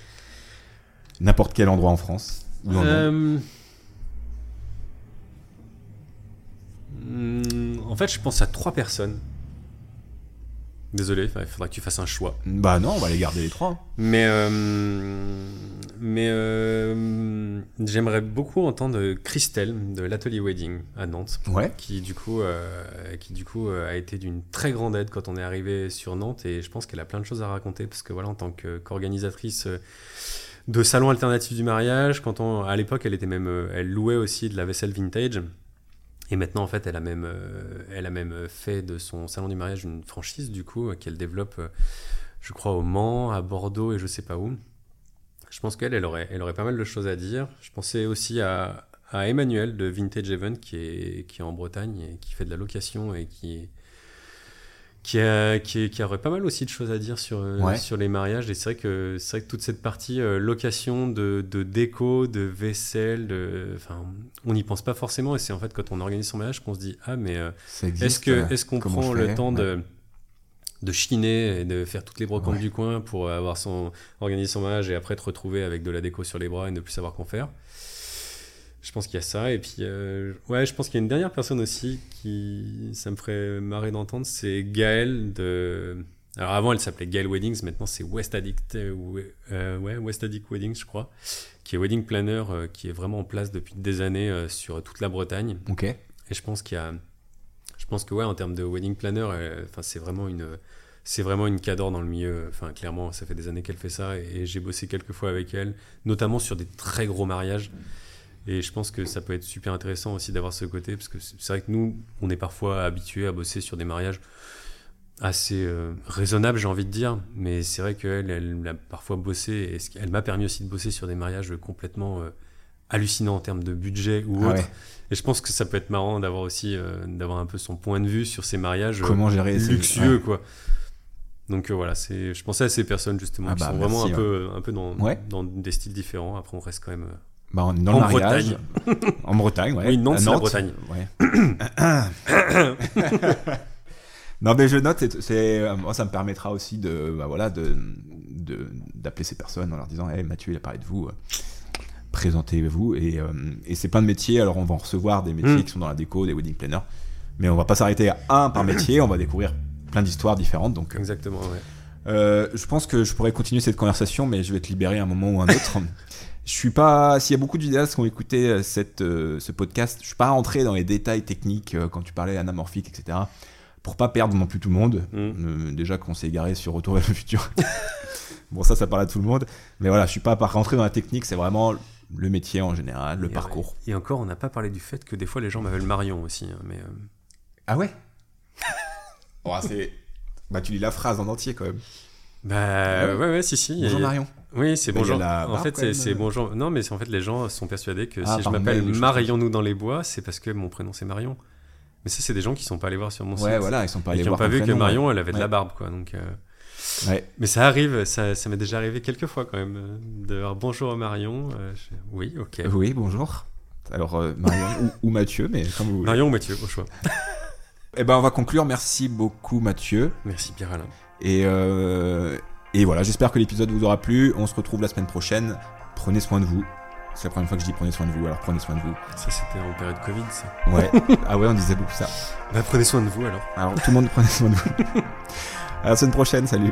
n'importe quel endroit en France, ou dans le monde. En fait, je pense à trois personnes. Désolé, il faudra que tu fasses un choix. Bah non, on va les garder les trois. Mais, euh, mais euh, j'aimerais beaucoup entendre Christelle de l'atelier wedding à Nantes, Ouais. qui du coup, euh, qui du coup a été d'une très grande aide quand on est arrivé sur Nantes et je pense qu'elle a plein de choses à raconter parce que voilà, en tant qu'organisatrice de salon alternatif du mariage, quand on, à l'époque, elle était même, elle louait aussi de la vaisselle vintage. Et maintenant, en fait, elle a même, euh, elle a même fait de son salon du mariage une franchise, du coup, euh, qu'elle développe, euh, je crois, au Mans, à Bordeaux et je sais pas où. Je pense qu'elle, elle aurait, elle aurait pas mal de choses à dire. Je pensais aussi à, Emmanuel de Vintage Event, qui est, qui est en Bretagne et qui fait de la location et qui, qui, a, qui, qui aurait pas mal aussi de choses à dire sur, euh, Ouais. sur les mariages. Et c'est vrai que, c'est vrai que toute cette partie euh, location de, de déco, de vaisselle, de, on n'y pense pas forcément. Et c'est en fait quand on organise son mariage qu'on se dit Ah, mais euh, est-ce que est-ce qu'on prend le temps Ouais. de de chiner et de faire toutes les brocantes Ouais. du coin pour avoir son organiser son mariage et après te retrouver avec de la déco sur les bras et ne plus savoir qu'en faire? Je pense qu'il y a ça et puis euh, ouais je pense qu'il y a une dernière personne aussi qui ça me ferait marrer d'entendre c'est Gaëlle de alors avant elle s'appelait Gaëlle Weddings maintenant c'est West Addict euh, ouais, euh, ouais, West Addict Weddings je crois qui est wedding planner euh, qui est vraiment en place depuis des années sur toute la Bretagne Ok. et je pense qu'il y a, je pense que ouais, en termes de wedding planner, enfin c'est vraiment une, c'est vraiment une cadre dans le milieu. Enfin clairement, ça fait des années qu'elle fait ça et, et j'ai bossé quelques fois avec elle, notamment sur des très gros mariages. Et je pense que ça peut être super intéressant aussi d'avoir ce côté parce que c'est vrai que nous, on est parfois habitués à bosser sur des mariages assez euh, raisonnables, j'ai envie de dire. Mais c'est vrai qu'elle, elle a parfois bossé et ce elle m'a permis aussi de bosser sur des mariages complètement euh, hallucinants en termes de budget ou Ah autre. ouais. Et je pense que ça peut être marrant d'avoir aussi euh, d'avoir un peu son point de vue sur ces mariages euh, Comment gérer ces- luxueux ouais. quoi. Donc voilà, c'est je pensais à ces personnes justement Ah qui bah, sont vraiment merci, un peu un peu dans des styles différents. Après on reste quand même Bah, est dans En le mariage. en Bretagne, ouais. Oui, c'est la Bretagne. Ouais. non, mais je note, c'est- euh, moi, ça me permettra aussi de, bah, voilà, de, d'appeler ces personnes en leur disant, hey, Mathieu, il a parlé de vous. euh, Présentez-vous. Et, euh, et c'est plein de métiers. Alors, on va en recevoir des métiers Mm. qui sont dans la déco, des wedding planners. Mais on va pas s'arrêter à un par métier. On va découvrir plein d'histoires différentes. Donc, exactement ouais. euh, je pense que je pourrais continuer cette conversation, mais je vais te libérer à un moment ou un autre. je suis pas. S'il y a beaucoup de vidéastes qui ont écouté euh, cette, euh, ce podcast, je suis pas rentré dans les détails techniques euh, quand tu parlais anamorphique, etc. Pour pas perdre non plus tout le monde. Mm. Euh, déjà qu'on s'est égaré sur Retour vers le futur. bon, ça, ça parle à tout le monde. Mais voilà, je suis pas rentré dans la technique. C'est vraiment le métier en général, le Et, parcours. ouais. Et encore, on n'a pas parlé du fait que des fois les gens m'appellent Marion aussi. hein, mais Ah ouais? oh, c'est. Bah, tu lis la phrase en entier quand même. Bah ouais. ouais ouais si si. Bonjour Et- Marion. Oui, c'est bonjour. la En fait, c'est euh. bonjour. Non, mais en fait, les gens sont persuadés que Ah, si je m'appelle Marions-nous dans les bois, c'est parce que mon prénom c'est Marion. Mais ça, c'est des gens qui sont pas allés voir sur mon site. Ouais, voilà, ils sont pas et allés qui n'ont pas vu que prénom. Marion, elle avait de la barbe, quoi. Donc, euh, Ouais. Mais ça arrive, ça, ça m'est déjà arrivé quelques fois quand même, euh, de bonjour à Marion. euh, je- Oui, ok. Oui, bonjour. Alors, euh, Marion ou, ou Mathieu, mais comme vous voulez. Marion ou Mathieu, au choix. Eh ben, on va conclure. Merci beaucoup, Mathieu. Merci Pierre-Alain. Et, euh, et voilà, j'espère que l'épisode vous aura plu. On se retrouve la semaine prochaine. Prenez soin de vous. C'est la première fois que je dis prenez soin de vous, alors prenez soin de vous. Ça, c'était en période Covid, ça. Ouais. ah ouais, on disait beaucoup ça. Bah, prenez soin de vous alors. Alors tout le monde prenez soin de vous. à la semaine prochaine, salut.